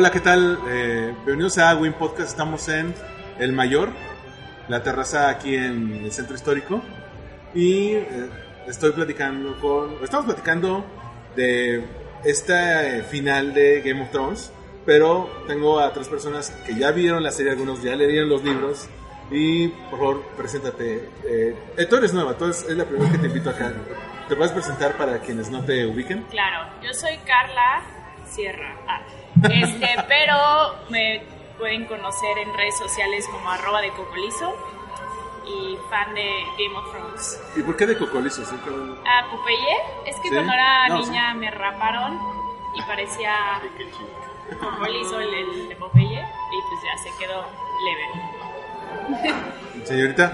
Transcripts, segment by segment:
Hola, ¿qué tal? Eh, bienvenidos a Win Podcast. Estamos en El Mayor, la terraza aquí en el centro histórico. Y eh, estoy platicando con. Estamos platicando de este final de Game of Thrones. Pero tengo a tres personas que ya vieron la serie, algunos ya leyeron los libros. Y por favor, preséntate. Eh, eh, tú eres nueva, tú es, es la primera que te invito acá. ¿Te puedes presentar para quienes no te ubiquen? Claro, yo soy Carla Sierra. Ah, este, pero me pueden conocer en redes sociales como arroba de cocolizo y fan de Game of Thrones. ¿Y por qué de Cocolizo? Sí, Ah, Popeye, es que Sí. cuando era No, niña me raparon y parecía Cocolizo el, el de Popeye y pues ya se quedó leve. Señorita.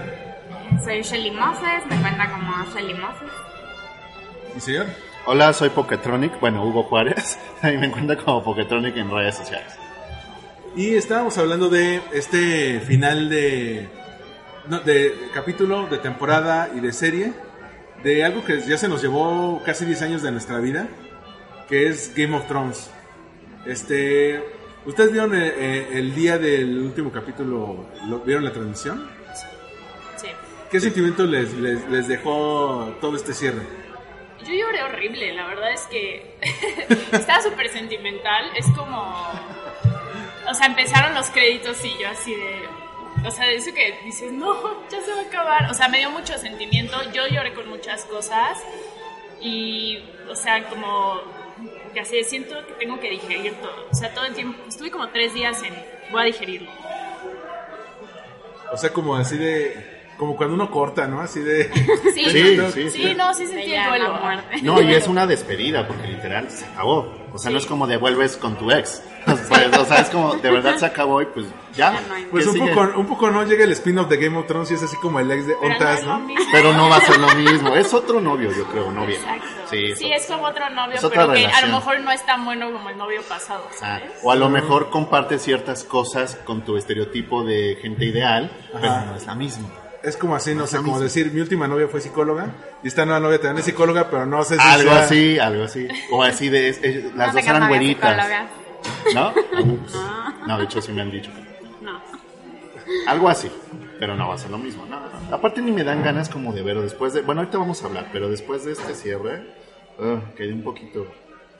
Soy Shelly Moses, me cuenta como Shelly Moses. ¿Y señor? Hola, soy Poketronic, bueno, Hugo Juárez, y me encuentro como Poketronic en redes sociales. Y estábamos hablando de este final de, no, de capítulo, de temporada y de serie, de algo que ya se nos llevó casi 10 años de nuestra vida, que es Game of Thrones. Este, ¿Ustedes vieron eh, eh, el día del último capítulo, lo, vieron la transmisión? Sí. ¿Qué sentimiento les, les, les dejó todo este cierre? Yo lloré horrible, la verdad es que estaba súper sentimental. Es como. O sea, empezaron los créditos y yo así de. O sea, de eso que dices, no, ya se va a acabar. O sea, me dio mucho sentimiento. Yo lloré con muchas cosas. Y, o sea, como. Que así siento que tengo que digerir todo. O sea, todo el tiempo. Estuve como tres días en. Voy a digerirlo. O sea, como así de... Como cuando uno corta, ¿no? Así de... Sí, Sí, no, sí, sí, sí. no, sí sentí el duelo. No, y es una despedida, porque literal se acabó. O sea, no es como devuelves con tu ex. Pues, o sea, es como de verdad se acabó y pues ya. Ya no hay. Pues ¿qué un poco, un poco no llega el spin-off de Game of Thrones y es así como el ex de no Ontas, ¿no? Pero no va a ser lo mismo. Es otro novio, yo creo, novia. Exacto. Sí, Sí, es como otro novio, es otra pero que a lo mejor no es tan bueno como el novio pasado, Ah, ¿sabes? o a lo mejor comparte ciertas cosas con tu estereotipo de gente ideal, pero no es la misma. Es como así, no sé, Lo como decir, mi última novia fue psicóloga y esta nueva novia también es psicóloga, pero no sé si Algo sea- así, algo así. O así de, es- es- las no dos eran güeritas. ¿No? Ups. No, de hecho sí me han dicho. No. Algo así, pero no va a ser lo mismo. No, no. Aparte ni me dan ganas como de verlo después de... Bueno, ahorita vamos a hablar, pero después de este cierre, uh, quedé un poquito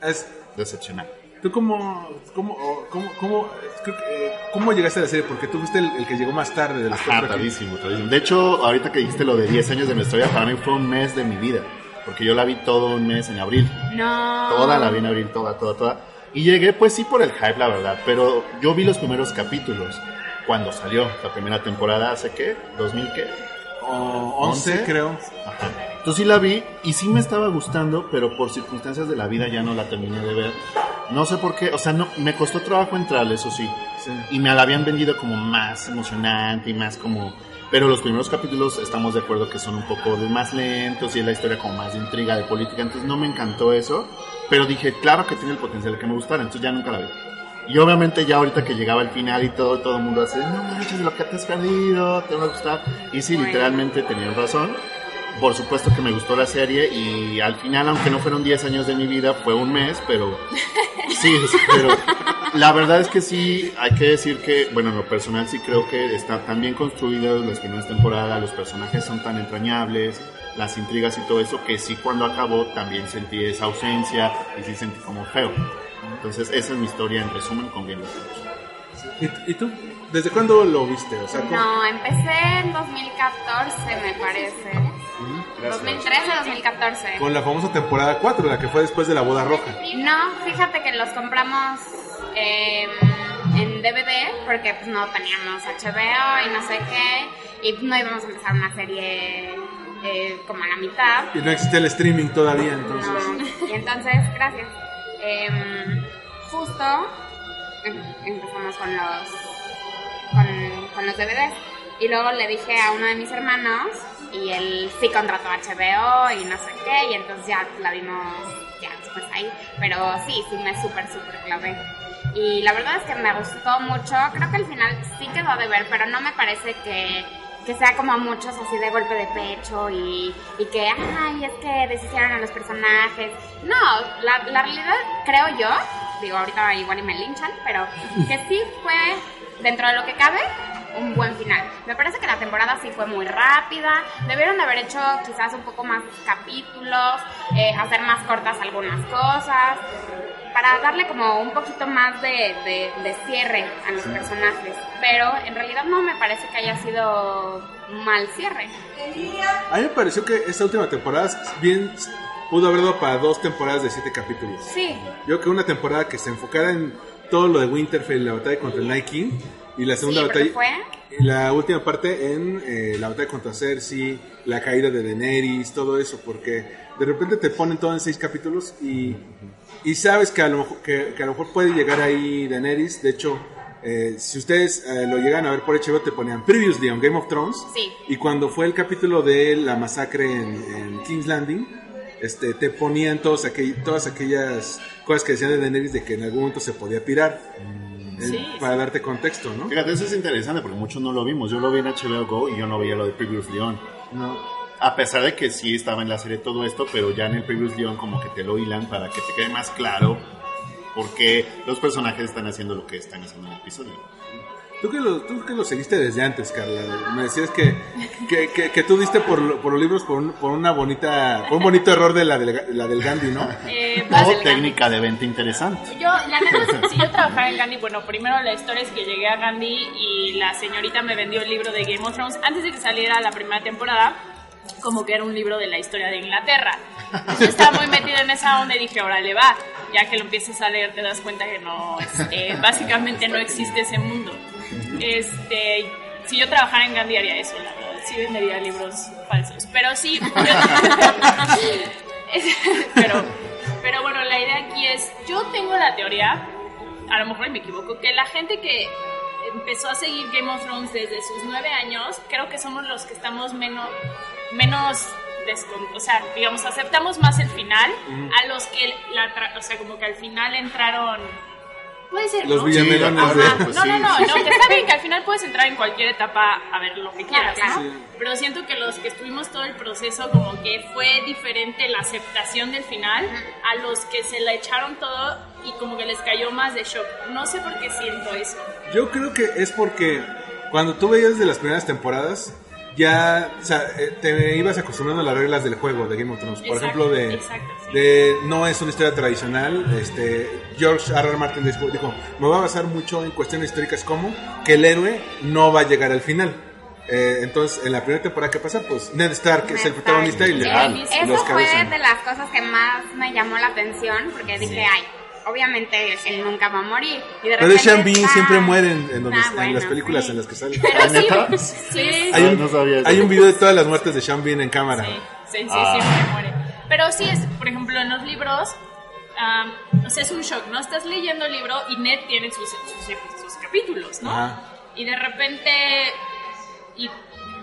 Es, decepcionado. ¿Tú cómo, cómo, cómo, cómo, eh, cómo llegaste a la serie? Porque tú fuiste el, el que llegó más tarde de los Ajá, tardísimo, tardísimo. De hecho, ahorita que dijiste lo de 10 años de mi historia, para mí fue un mes de mi vida. Porque yo la vi todo un mes en abril. No. Toda la vi en abril, toda, toda, toda. Y llegué, pues sí, por el hype, la verdad. Pero yo vi los primeros capítulos cuando salió la primera temporada, ¿hace qué? ¿2000 qué? O 11, ¿Once? creo. Ajá. Entonces sí la vi y sí me estaba gustando, pero por circunstancias de la vida ya no la terminé de ver. No sé por qué, o sea, no, me costó trabajo entrar, eso sí. Sí. Y me la habían vendido como más emocionante y más como... Pero los primeros capítulos estamos de acuerdo que son un poco más lentos y es la historia como más de intriga, de política. Entonces no me encantó eso, pero dije, claro que tiene el potencial de que me gustara, entonces ya nunca la vi. Y obviamente ya ahorita que llegaba el final y todo, todo el mundo hace, no manches, lo que te has perdido, te va a gustar. Y sí, literalmente tenían razón. Por supuesto que me gustó la serie y al final, aunque no fueron 10 años de mi vida, fue un mes, pero sí, pero la verdad es que sí, hay que decir que, bueno, en lo personal sí creo que está tan bien construido las primeras temporadas, los personajes son tan entrañables, las intrigas y todo eso, que sí cuando acabó también sentí esa ausencia y sí sentí como feo. Entonces esa es mi historia en resumen con Game of Thrones. ¿Y, y tú? ¿Desde cuándo lo viste? O sea, ¿cómo- No, empecé en 2014, me parece. Gracias. 2013, 2014. Con la famosa temporada 4, la que fue después de la boda roja. No, fíjate que los compramos em, en DVD porque pues no teníamos HBO y no sé qué y no íbamos a empezar una serie eh, como a la mitad. Y no existe el streaming todavía, entonces. No. Y entonces, gracias. Em, justo em- empezamos con los con, con los DVDs y luego le dije a uno de mis hermanos y él sí contrató HBO y no sé qué y entonces ya la vimos ya después ahí. Pero sí sí me súper súper clavé. Y la verdad es que me gustó mucho. Creo que al final sí quedó de ver pero no me parece que que sea como a muchos así de golpe de pecho y, y que, ay, es que deshicieron a los personajes. No, la, la realidad creo yo, digo ahorita igual y me linchan, pero que sí fue, dentro de lo que cabe, un buen final. Me parece que la temporada sí fue muy rápida, debieron de haber hecho quizás un poco más capítulos, eh, hacer más cortas algunas cosas, para darle como un poquito más de, de, de cierre a los personajes. Pero en realidad no me parece que haya sido mal cierre. A mí me pareció que esta última temporada bien pudo haber dado para dos temporadas de siete capítulos. Sí, Yo creo que una temporada que se enfocara en todo lo de Winterfell, la batalla contra el Night King, y la segunda sí, batalla... fue la última parte en eh, la batalla contra Cersei, la caída de Daenerys, todo eso, porque de repente te ponen todo en seis capítulos y, y sabes que a, lo mejor, que, que a lo mejor puede llegar ahí Daenerys. De hecho, eh, si ustedes eh, lo llegan a ver por HBO, te ponían Previously on Game of Thrones. Sí. Y cuando fue el capítulo de la masacre en, en King's Landing, este, te ponían todos aquel- todas aquellas cosas que decían de Daenerys de que en algún momento se podía pirar. eh, Sí, para darte contexto, ¿no? Fíjate, eso es interesante porque muchos no lo vimos. Yo lo vi en HBO Go y yo no veía lo de Previous Leon. No. A pesar de que sí estaba en la serie todo esto, pero ya en el Previous Leon como que te lo hilan para que te quede más claro por qué los personajes están haciendo lo que están haciendo en el episodio. Tú que, lo, tú que lo seguiste desde antes, Carla. Me decías que, que, que, que tú diste por, lo- por los libros por un, por una bonita, por un bonito error de la, del- la del Gandhi, ¿no? Eh, O técnica de venta interesante. Gandhi. Yo, la neta, si yo trabajara en Gandhi, bueno, primero la historia es que llegué a Gandhi y la señorita me vendió el libro de Game of Thrones antes de que saliera la primera temporada, como que era un libro de la historia de Inglaterra. Yo estaba muy metida en esa onda y dije, órale, va. Ya que lo empiezas a leer, te das cuenta que no, este, básicamente no existe ese mundo. Este, si yo trabajara en Gandhi haría eso, la verdad. Sí vendería libros falsos. Pero sí, pero, pero bueno, la idea aquí es, yo tengo la teoría, a lo mejor me equivoco, que la gente que empezó a seguir Game of Thrones desde sus nueve años, creo que somos los que estamos menos, menos o sea, digamos, aceptamos más el final a los que, la o sea, como que al final entraron... Puede ser, Los ¿no? villamelones Sí, de... pues no, sí, no, no, sí, no, sí. que está bien que al final puedes entrar en cualquier etapa a ver lo que quieras, claro. ¿no? Sí. Pero siento que los que estuvimos todo el proceso como que fue diferente la aceptación del final a los que se la echaron todo y como que les cayó más de shock. No sé por qué siento eso. Yo creo que es porque cuando tú veías de las primeras temporadas, ya o sea, eh, te ibas acostumbrando a las reglas del juego de Game of Thrones. Por Exacto, ejemplo, de, exacto. De no es una historia tradicional. Este, George R. R. Martin dijo, me voy a basar mucho en cuestiones históricas como que el héroe no va a llegar al final. Eh, entonces, en la primera temporada, ¿qué pasa? Pues Ned Stark es el protagonista y le y Eso los fue de las cosas que más me llamó la atención porque dije, ay, obviamente él nunca va a morir. Y de Pero Sean Bean está- siempre mueren en, donde, Ah, en bueno, las películas sí. en las que sale. Pero ¿Ah, sí, sí, Hay No, un, no sabía hay un video de todas las muertes de Sean Bean en cámara. Sí, sí, sí, Ah. siempre muere. Pero sí es, por ejemplo, en los libros, am, o sea, es un shock, ¿no? Estás leyendo el libro y Ned tiene sus, sus, sus capítulos, ¿no? Ajá. Y de repente, y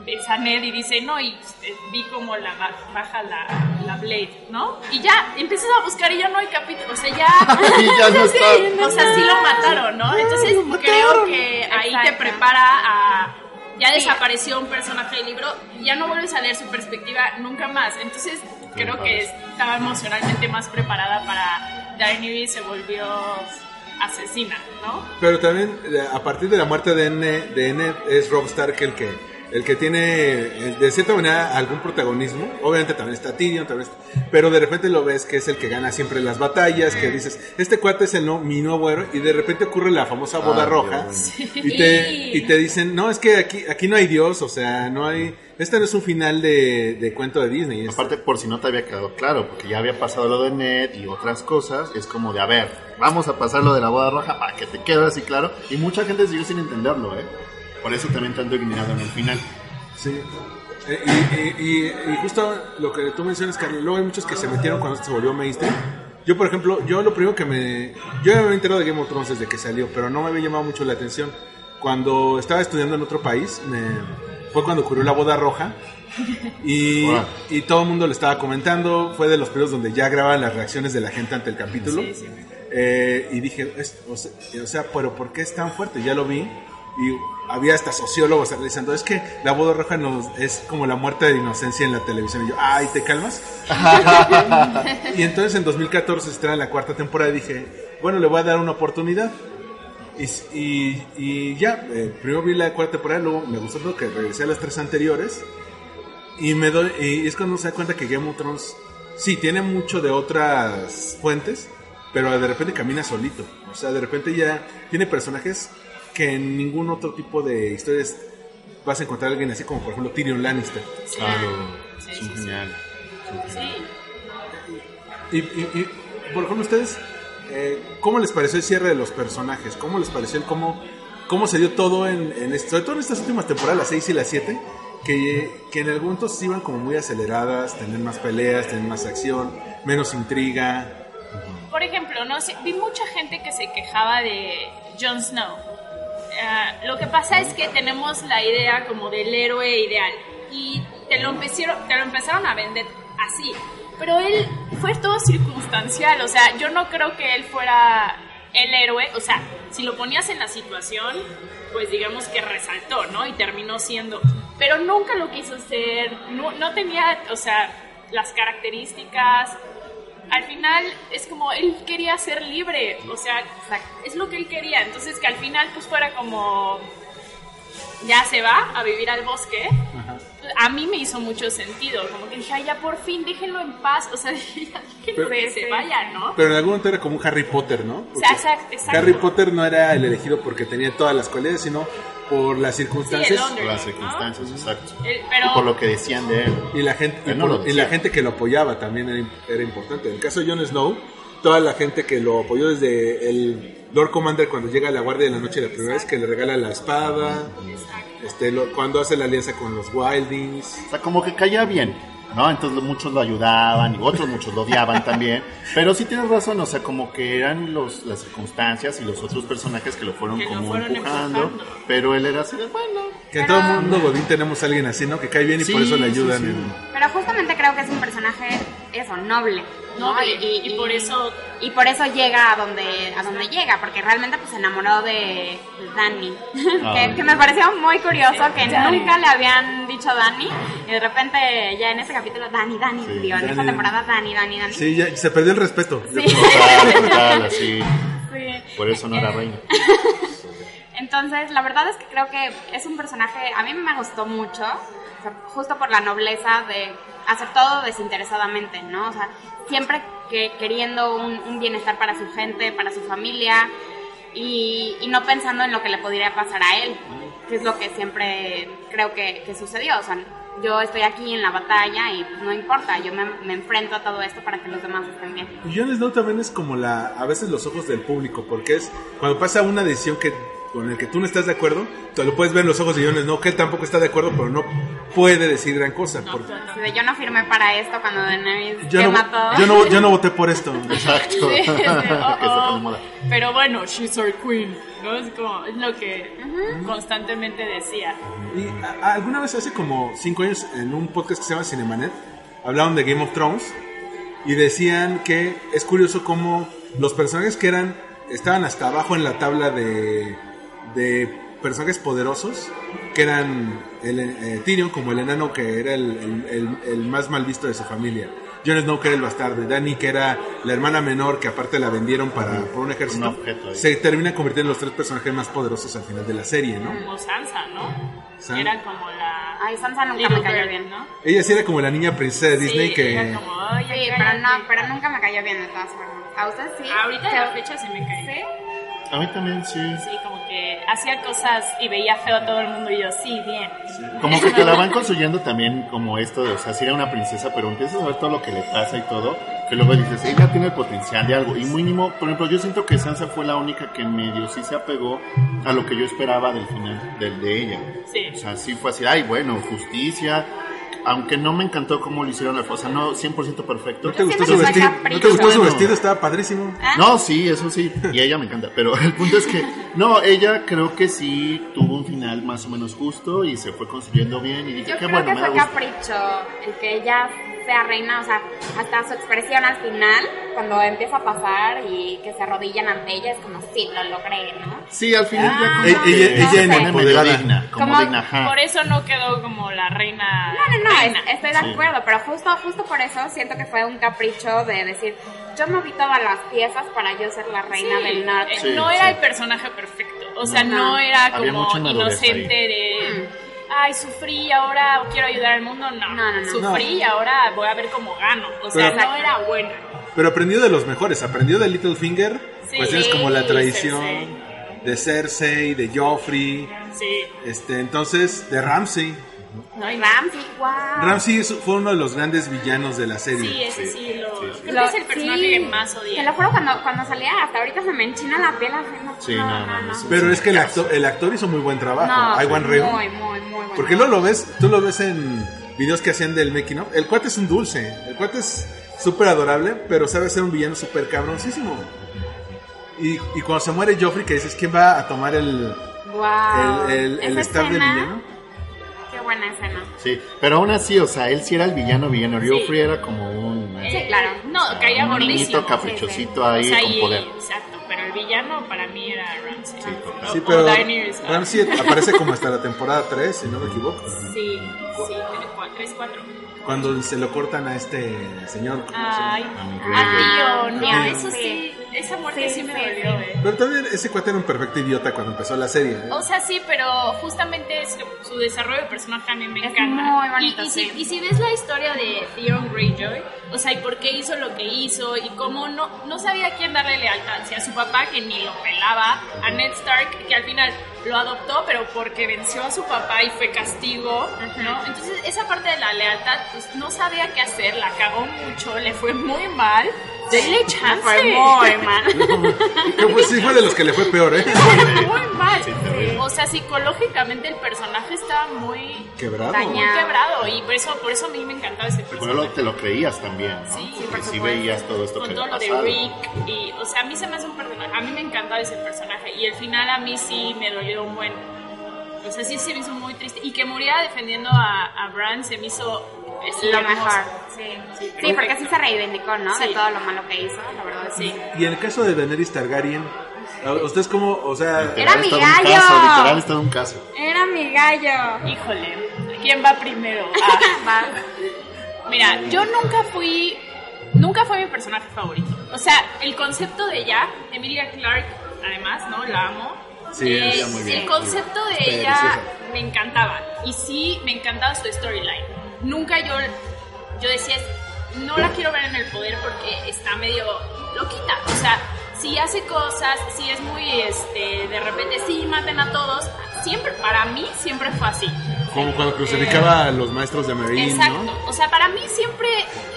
ves a Ned y dice, no, y eh, vi como la ba- baja la, la Blade, ¿no? Y ya, empiezas a buscar y ya no hay capítulo, o sea, ya... Y ya no está. O sea, sí lo mataron, ¿no? Entonces creo que ahí te Exacto. prepara a... Ya desapareció un personaje del libro, ya no vuelves a leer su perspectiva nunca más. Entonces creo que estaba emocionalmente más preparada para Daenerys se volvió asesina, ¿no? Pero también, eh, a partir de la muerte de Ned, de Ned, es Rob Stark el que el que tiene eh, de cierta manera algún protagonismo. Obviamente también está Tyrion, también está- pero de repente lo ves que es el que gana siempre las batallas, que dices, este cuate es el no, mi nuevo héroe, y de repente ocurre la famosa boda Ah, roja, y, te, y te dicen, no, es que aquí, aquí no hay Dios, o sea, no hay, este no es un final de, de cuento de Disney. es- Aparte, por si no te había quedado claro, porque ya había pasado lo de Ned y otras cosas, es como de, a ver, vamos a pasar lo de la boda roja para que te quede así claro. Y mucha gente sigue sin entenderlo, ¿eh? Por eso también tanto indignado en el final. Sí. Eh, y, y- y- y justo lo que tú mencionas, Carlos, luego hay muchos que se metieron cuando se volvió mainstream. Yo, por ejemplo, yo lo primero que me... Yo ya me había enterado de Game of Thrones desde que salió, pero no me había llamado mucho la atención. Cuando estaba estudiando en otro país, me, fue cuando ocurrió la boda roja. Y, Órale. y todo el mundo le estaba comentando. Fue de los periodos donde ya grababan las reacciones de la gente ante el capítulo. Sí, sí. Eh, y dije, es- o, sea, o sea, pero ¿por qué es tan fuerte? Ya lo vi. Y había hasta sociólogos analizando, es que la boda roja nos, es como la muerte de inocencia en la televisión. Y yo, ay, ¿te calmas? y entonces en 2014 se estrena la cuarta temporada y dije, bueno, le voy a dar una oportunidad. Y, y- y ya, eh, primero vi la cuarta temporada, luego me gustó tanto que regresé a las tres anteriores. Y me doy, y es cuando se da cuenta que Game of Thrones sí tiene mucho de otras fuentes, pero de repente camina solito. O sea, de repente ya tiene personajes que en ningún otro tipo de historias vas a encontrar a alguien así como por ejemplo Tyrion Lannister. Claro, Sí, es sí, genial. Sí. Y, y- y, por ejemplo, ustedes, eh, ¿cómo les pareció el cierre de los personajes? ¿Cómo les pareció el cómo, cómo se dio todo en, en esto? Sobre todo en estas últimas temporadas, las 6 y las 7, que, que en algún momento sí iban como muy aceleradas, tener más peleas, tener más acción, menos intriga. Por ejemplo, no sé, vi mucha gente que se quejaba de Jon Snow. Ah, lo que pasa es que tenemos la idea como del héroe ideal y te lo, empezaron, te lo empezaron a vender así. Pero él fue todo circunstancial, o sea, yo no creo que él fuera el héroe, o sea, si lo ponías en la situación, pues digamos que resaltó, ¿no? Y terminó siendo, pero nunca lo quiso ser, no, no tenía, o sea, las características, al final es como él quería ser libre, o sea, es lo que él quería, entonces que al final pues fuera como ya se va a vivir al bosque, a mí me hizo mucho sentido, como que dije, ay, ya por fin, déjenlo en paz, o sea, ya déjenlo que se vaya, ¿no? Pero en algún momento era como un Harry Potter, ¿no? O sea, exacto, exacto. Harry Potter no era el elegido porque tenía todas las cualidades, sino por las circunstancias Sí, Por las ¿no? circunstancias, exacto. El- pero- Y por lo que decían de él. y la gente y, no por- la gente que lo apoyaba también era, era importante. En el caso de Jon Snow, toda la gente que lo apoyó desde el Lord Commander cuando llega a la Guardia de la Noche la primera vez que le regala la espada, este, lo- cuando hace la alianza con los Wildings. O sea, como que caía bien, ¿no? Entonces muchos lo ayudaban y otros muchos lo odiaban también. Pero sí tienes razón, o sea, como que eran los, las circunstancias y los otros personajes que lo fueron Que lo como fueron empujando, empujando. Pero él era así de, bueno, Que en todo el mundo Godín tenemos a alguien así, ¿no? Que cae bien y Sí, por eso le sí, ayudan. sí. en- Pero justamente creo que es un personaje, eso, noble. ¿No? Y por eso- Y por eso llega a donde, a donde llega, porque realmente pues se enamoró de, de Dani. Ah. que, que me pareció muy curioso que nunca le habían dicho Dani. Y de repente ya en ese capítulo, Dani, Dani, Sí, digo, en esta temporada, Dani, Dani, Dani. Sí, ya se perdió el respeto. Sí. total, total, así. Sí. Por eso no era reina. Entonces, la verdad es que creo que es un personaje, a mí me gustó mucho, o sea, justo por la nobleza de hacer todo desinteresadamente, ¿no? O sea, siempre que queriendo un, un bienestar para su gente, para su familia, y, y no pensando en lo que le podría pasar a él, que es lo que siempre creo que, que sucedió. O sea, yo estoy aquí en la batalla y no importa, yo me, me enfrento a todo esto para que los demás estén bien. Y Jon Snow también es como la, a veces los ojos del público, porque es cuando pasa una decisión que con el que tú no estás de acuerdo, te lo puedes ver en los ojos de Jon Snow, que él tampoco está de acuerdo, pero no puede decir gran cosa. porque de, yo no firmé para esto cuando Daenerys yo, quema no, todo. yo, no, yo no voté por esto. Exacto. Sí, sí, oh, oh. Pero bueno, she's our queen, ¿no? Es como, es lo que constantemente decía. Y a- alguna vez hace como cinco años en un podcast que se llama Cinemanet, hablaron de Game of Thrones y decían que es curioso cómo los personajes que eran estaban hasta abajo en la tabla de, de personajes poderosos, que eran el, eh, Tyrion como el enano que era el, el- el- el más mal visto de su familia. Jon Snow que era el bastardo, y Dany que era la hermana menor que aparte la vendieron para por un ejército, Un objeto se termina convirtiendo en los tres personajes más poderosos al final de la serie, ¿no? Como Sansa, ¿no? San- Era como la... Ay, Sansa nunca Little me cayó Bird, bien. ¿no? Ella sí era como la niña princesa de Disney sí, que era como, "Ay, Sí, pero cállate". no, pero nunca me cayó bien de todas formas. ¿A usted sí? Ahorita ¿Qué- a la fecha sí me cae. ¿Sí? A mí también sí. Sí, como que hacía cosas y veía feo a todo el mundo y yo, sí, bien. Como que te la van construyendo también como esto de, o sea, si era una princesa, pero empiezas a ver todo lo que le pasa y todo, que luego dices, ella tiene el potencial de algo. Y mínimo, por ejemplo, yo siento que Sansa fue la única que en medio sí se apegó a lo que yo esperaba del final, del de ella. Sí. O sea, sí fue así, ay, bueno, justicia. Aunque no me encantó cómo lo hicieron, o sea, no 100% perfecto. ¿No te gustó su vestido? ¿No te gustó su vestido? Estaba padrísimo. No, sí, eso sí, y ella me encanta, pero el punto es que, no, ella creo que sí tuvo un final más o menos justo y se fue construyendo bien y dije, Yo qué creo bueno, que me da fue gusto. capricho el que ella sea reina, o sea, hasta su expresión al final, cuando empieza a pasar y que se arrodillan ante ella, es como, sí, lo logré, ¿no? Sí, al final ya como Ella- ella- ella medio empoderada. digna, como Como- digna, ajá. Por eso no quedó como la reina. No, no, no, reina. es- estoy de Sí. acuerdo, pero justo, justo por eso siento que fue un capricho de decir, yo moví todas las piezas para yo ser la reina Sí, del norte. eh, Sí, no sí. era el personaje perfecto. O sea, no, No. era como inocente ahí. de. Ay, sufrí y ahora quiero ayudar al mundo. No, No, no, no. sufrí y ahora voy a ver cómo gano. O sea, Pero- no era bueno. Pero aprendió de los mejores, aprendió de Littlefinger, Sí. cuestiones como la traición Cersei. de Cersei, de Joffrey, Sí. este, entonces de Ramsey. No, y Ramsey, wow. Ramsey es- fue uno de los grandes villanos de la serie. Sí, ese sí, lo. sí, sí. Creo Lo- que es el personaje sí. que más Te odié. lo juro, cuando, cuando salía, hasta ahorita se me enchina la piel. así, No, Sí, no, no, no. Pero es que el actor, el actor hizo muy buen trabajo, No, Iwan Rheon. muy, muy, muy bueno. Porque luego lo ves, tú lo ves en videos que hacían del making of. El cuate es un dulce, el cuate es súper adorable, pero sabe ser un villano súper cabroncísimo. Y, y cuando se muere Joffrey, que dices, ¿quién va a tomar el, Wow. el, el, el staff de escena, villano? Buena escena. Sí, pero aún así, o sea, él sí era el villano villano, Sí. Joffrey era como un... Sí, claro. No, caía un gordísimo. niñito caprichosito O ahí sea, con y- poder. Exacto, pero el villano para mí era Ramsey. Sí, total. O- Sí, o pero Daenerys. Ramsey aparece como hasta la temporada 3, si no me equivoco. Sí, sí, tres, cuatro. Cuando se lo cortan a este señor. ¿cómo se llama? Ay, A mi a Esa muerte sí, Sí, me dolió, sí. eh. Pero también ese cuate era un perfecto idiota cuando empezó la serie. ¿eh? O sea, sí, pero justamente su, su desarrollo de personaje a mí me Es encanta. muy bonito, y, y si, sí. y si ves la historia de Theon Greyjoy, o sea, y por qué hizo lo que hizo, y cómo no, no sabía a quién darle lealtad, si a su papá, que ni lo pelaba, a Ned Stark, que al final lo adoptó, pero porque venció a su papá y fue castigo, ¿no? Entonces, esa parte de la lealtad, pues no sabía qué hacer, la cagó mucho, le fue muy mal. Denle chance. Fue muy mal. Que fue- sí fue de los que le fue peor, ¿eh? muy mal. Sí. O sea, psicológicamente el personaje estaba muy, Quebrado. Dañado. muy quebrado y por eso, por eso a mí me encantaba ese Pero personaje. luego te lo creías también, ¿no? Sí, Porque por sí veías todo esto Con que todo lo de. Rick y, o sea, a mí se me hace un personaje, a mí me encantaba ese personaje y el final a mí sí me dolió un buen, o sea, sí se me hizo muy triste y que muriera defendiendo a, a Bran se me hizo sí, lo mejor. Sí, Sí, sí porque perfecto. sí se reivindicó, ¿no? De todo lo malo que hizo, la verdad. Sí. Y en el caso de Daenerys Targaryen, ¿a ¿ustedes cómo, o sea, Era Literal, mi gallo. caso, literal un caso. Era mi gallo. Híjole, ¿quién va primero? Ah. Va. Mira, yo nunca fui, nunca fue mi personaje favorito. O sea, el concepto de ella, Emilia Clark, además, ¿no? La amo. Sí, Eh, ella muy bien. El concepto de ella deliciosa. me encantaba. Y sí, me encantaba su storyline. Nunca yo, yo decía, no la quiero ver en el poder porque está medio loquita. O sea, si hace cosas, si es muy, este, de repente, sí, maten a todos. Siempre, para mí, siempre fue así. como cuando crucificaba a los maestros de Meereen, Exacto. ¿no? O sea, para mí siempre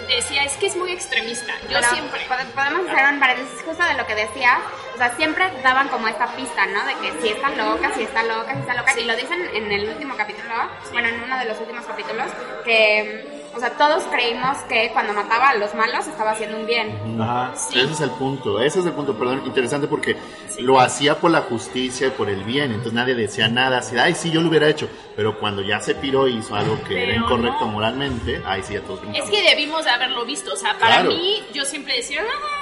decía, es que es muy extremista. Yo Pero siempre. pode- Podemos hacer un paréntesis justo de lo que decía. O sea, siempre daban como esta pista, ¿no? De que si está loca, si está loca, si está loca. Y lo dicen en el último capítulo, bueno, en uno de los últimos capítulos, que, o sea, todos creímos que cuando mataba a los malos estaba haciendo un bien. Ajá. Sí. Ese es el punto, ese es el punto, perdón, interesante porque lo hacía por la justicia y por el bien, entonces nadie decía nada, así, ay, sí, yo lo hubiera hecho, pero cuando ya se piró y hizo algo que era Pero incorrecto no. moralmente, ahí sí, a todos Es que debimos de haberlo visto. O sea, para Claro. mí, yo siempre decía, "Ah,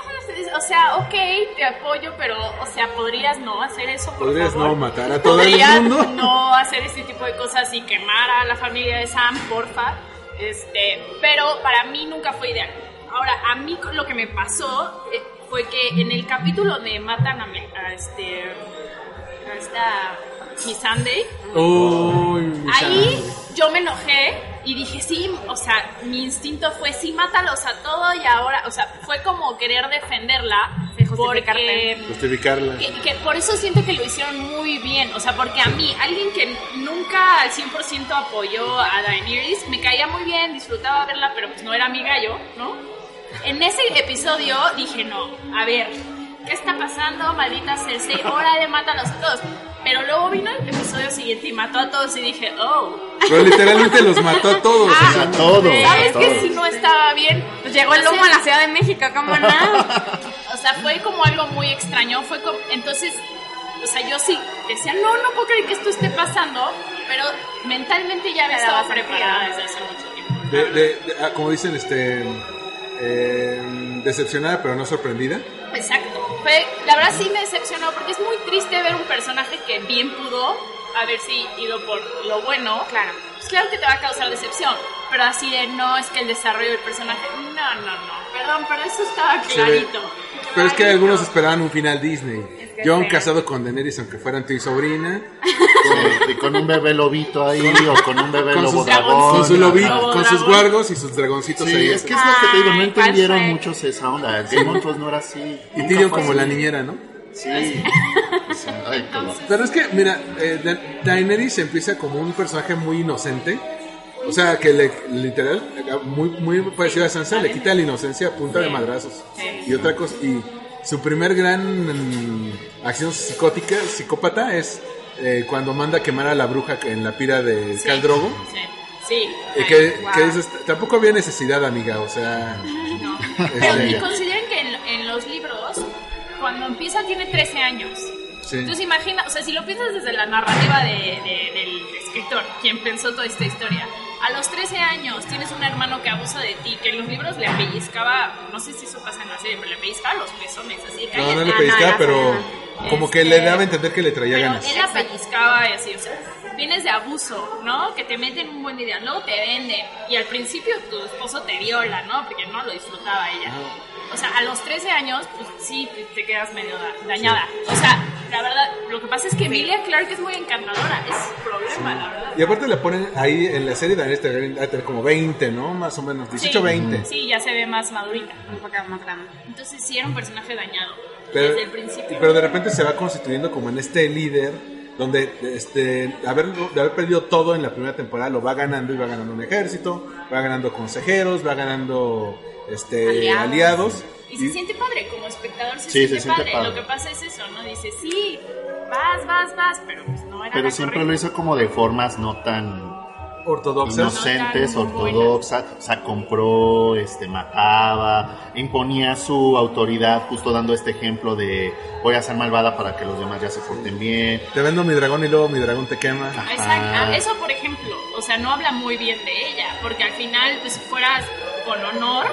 o sea, ok, te apoyo, pero, o sea, podrías no hacer eso. Por Podrías favor? no matar a todo el mundo. no hacer este tipo de cosas y quemar a la familia de Sam, porfa. Este, pero para mí nunca fue ideal. Ahora, a mí lo que me pasó eh, fue que en el capítulo donde matan a, a este. a esta. Miss Sunday, mi ahí yo me enojé y dije, sí, o sea, mi instinto fue, sí, mátalos a todos y ahora, o sea, fue como querer defenderla. Porque Justificarla. que, que por eso siento que lo hicieron muy bien. O sea, porque a mí, alguien que nunca al 100% apoyó a Daenerys, me caía muy bien, disfrutaba verla, pero pues no era mi gallo, ¿no? En ese episodio dije, no, a ver, ¿qué está pasando? Maldita Cersei, órale, mátalos a todos. Pero luego vino el episodio siguiente y mató a todos y dije, oh. Pero literalmente los mató a todos. Ah, o sea, A todos. ¿Sabes todos. que si no estaba bien? Pues llegó el humo a la Ciudad de México, ¿cómo no? O sea, fue como algo muy extraño. Fue como, entonces, o sea, yo sí decía, no, no puedo creer que esto esté pasando, pero mentalmente ya había Te estado daba sentido. preparada desde hace mucho tiempo. de- de- de- ah, como dicen, este. eh, decepcionada, pero no sorprendida. Exacto. Fue, la verdad sí me decepcionó porque es muy triste ver un personaje que bien pudo haber sí ido por lo bueno. Claro. Pues claro que te va a causar decepción, pero así de no, es que el desarrollo del personaje, no, no, no, perdón, pero eso estaba clarito. Pero es que algunos esperaban un final Disney. que John sí. casado con Daenerys, aunque fueran tu y sobrina. Sí, y con un bebé lobito ahí o con un bebé Con lobo sus, dragón. con su lobito, Ajá. Lobo con sus guargos y sus dragoncitos Sí, ahí. es que es lo que te digo, no entendieron muchos esa onda. Game of Thrones no era así. Y Tyrion como así. la niñera, ¿no? Sí. Ay. Pero es que, mira, eh, Da- Daenerys empieza como un personaje muy inocente. O sea, que le, literal, muy, muy parecido a Sansa, le quita la inocencia a punta de madrazos. Y otra cosa, y su primer gran mm, acción psicótica, psicópata, es eh, cuando manda a quemar a la bruja en la pira de Sí. Khal Drogo. Sí, sí. Eh, que, wow. que dices, tampoco había necesidad, amiga, o sea... No. este, Pero y consideren que en, en los libros, cuando empieza tiene 13 años. sí. Entonces imagina, o sea, si lo piensas desde la narrativa de- de- del escritor, quien pensó toda esta historia, a los 13 años tienes un hermano que abusa de ti, que en los libros le pellizcaba, no sé si eso pasa en la serie, pero le pellizcaba los pezones, así de No, no le pellizcaba, pero como que Este, le daba a entender que le traía ganas. él la pellizcaba y así, o sea, vienes de abuso, ¿no? Que te meten un buen día, luego te venden y al principio tu esposo te viola, ¿no? Porque no lo disfrutaba ella. O sea, a los 13 años, pues sí, te, te quedas medio da- dañada. O sea, la verdad, lo que pasa es que Emilia Clark es muy encantadora, es su problema, la verdad. Y aparte le ponen ahí en la serie a tener como 20, ¿no? Más o menos, 18, Sí, 20. Sí, ya se ve más madurita. Un poco más grande. Entonces sí era un personaje dañado Pero, desde el principio. pero de repente se va constituyendo como en este líder donde este haber, de haber perdido todo en la primera temporada lo va ganando y va ganando un ejército, va ganando consejeros, va ganando este Aliados. aliados. Y se siente padre, como espectador se, Sí, siente, se siente padre. padre. Lo que pasa es eso, ¿no? Dice, sí, vas, vas, vas, pero pues no era Pero la siempre correcta. lo hizo como de formas no tan ortodoxas. inocentes, ortodoxas, o sea, compró, este, mataba, imponía su autoridad, justo dando este ejemplo de voy a ser malvada para que los demás ya se porten bien. Te vendo mi dragón y luego mi dragón te quema. Exacto. Ajá. Ah, Eso, por ejemplo, o sea, no habla muy bien de ella, porque al final, pues si fueras con honor,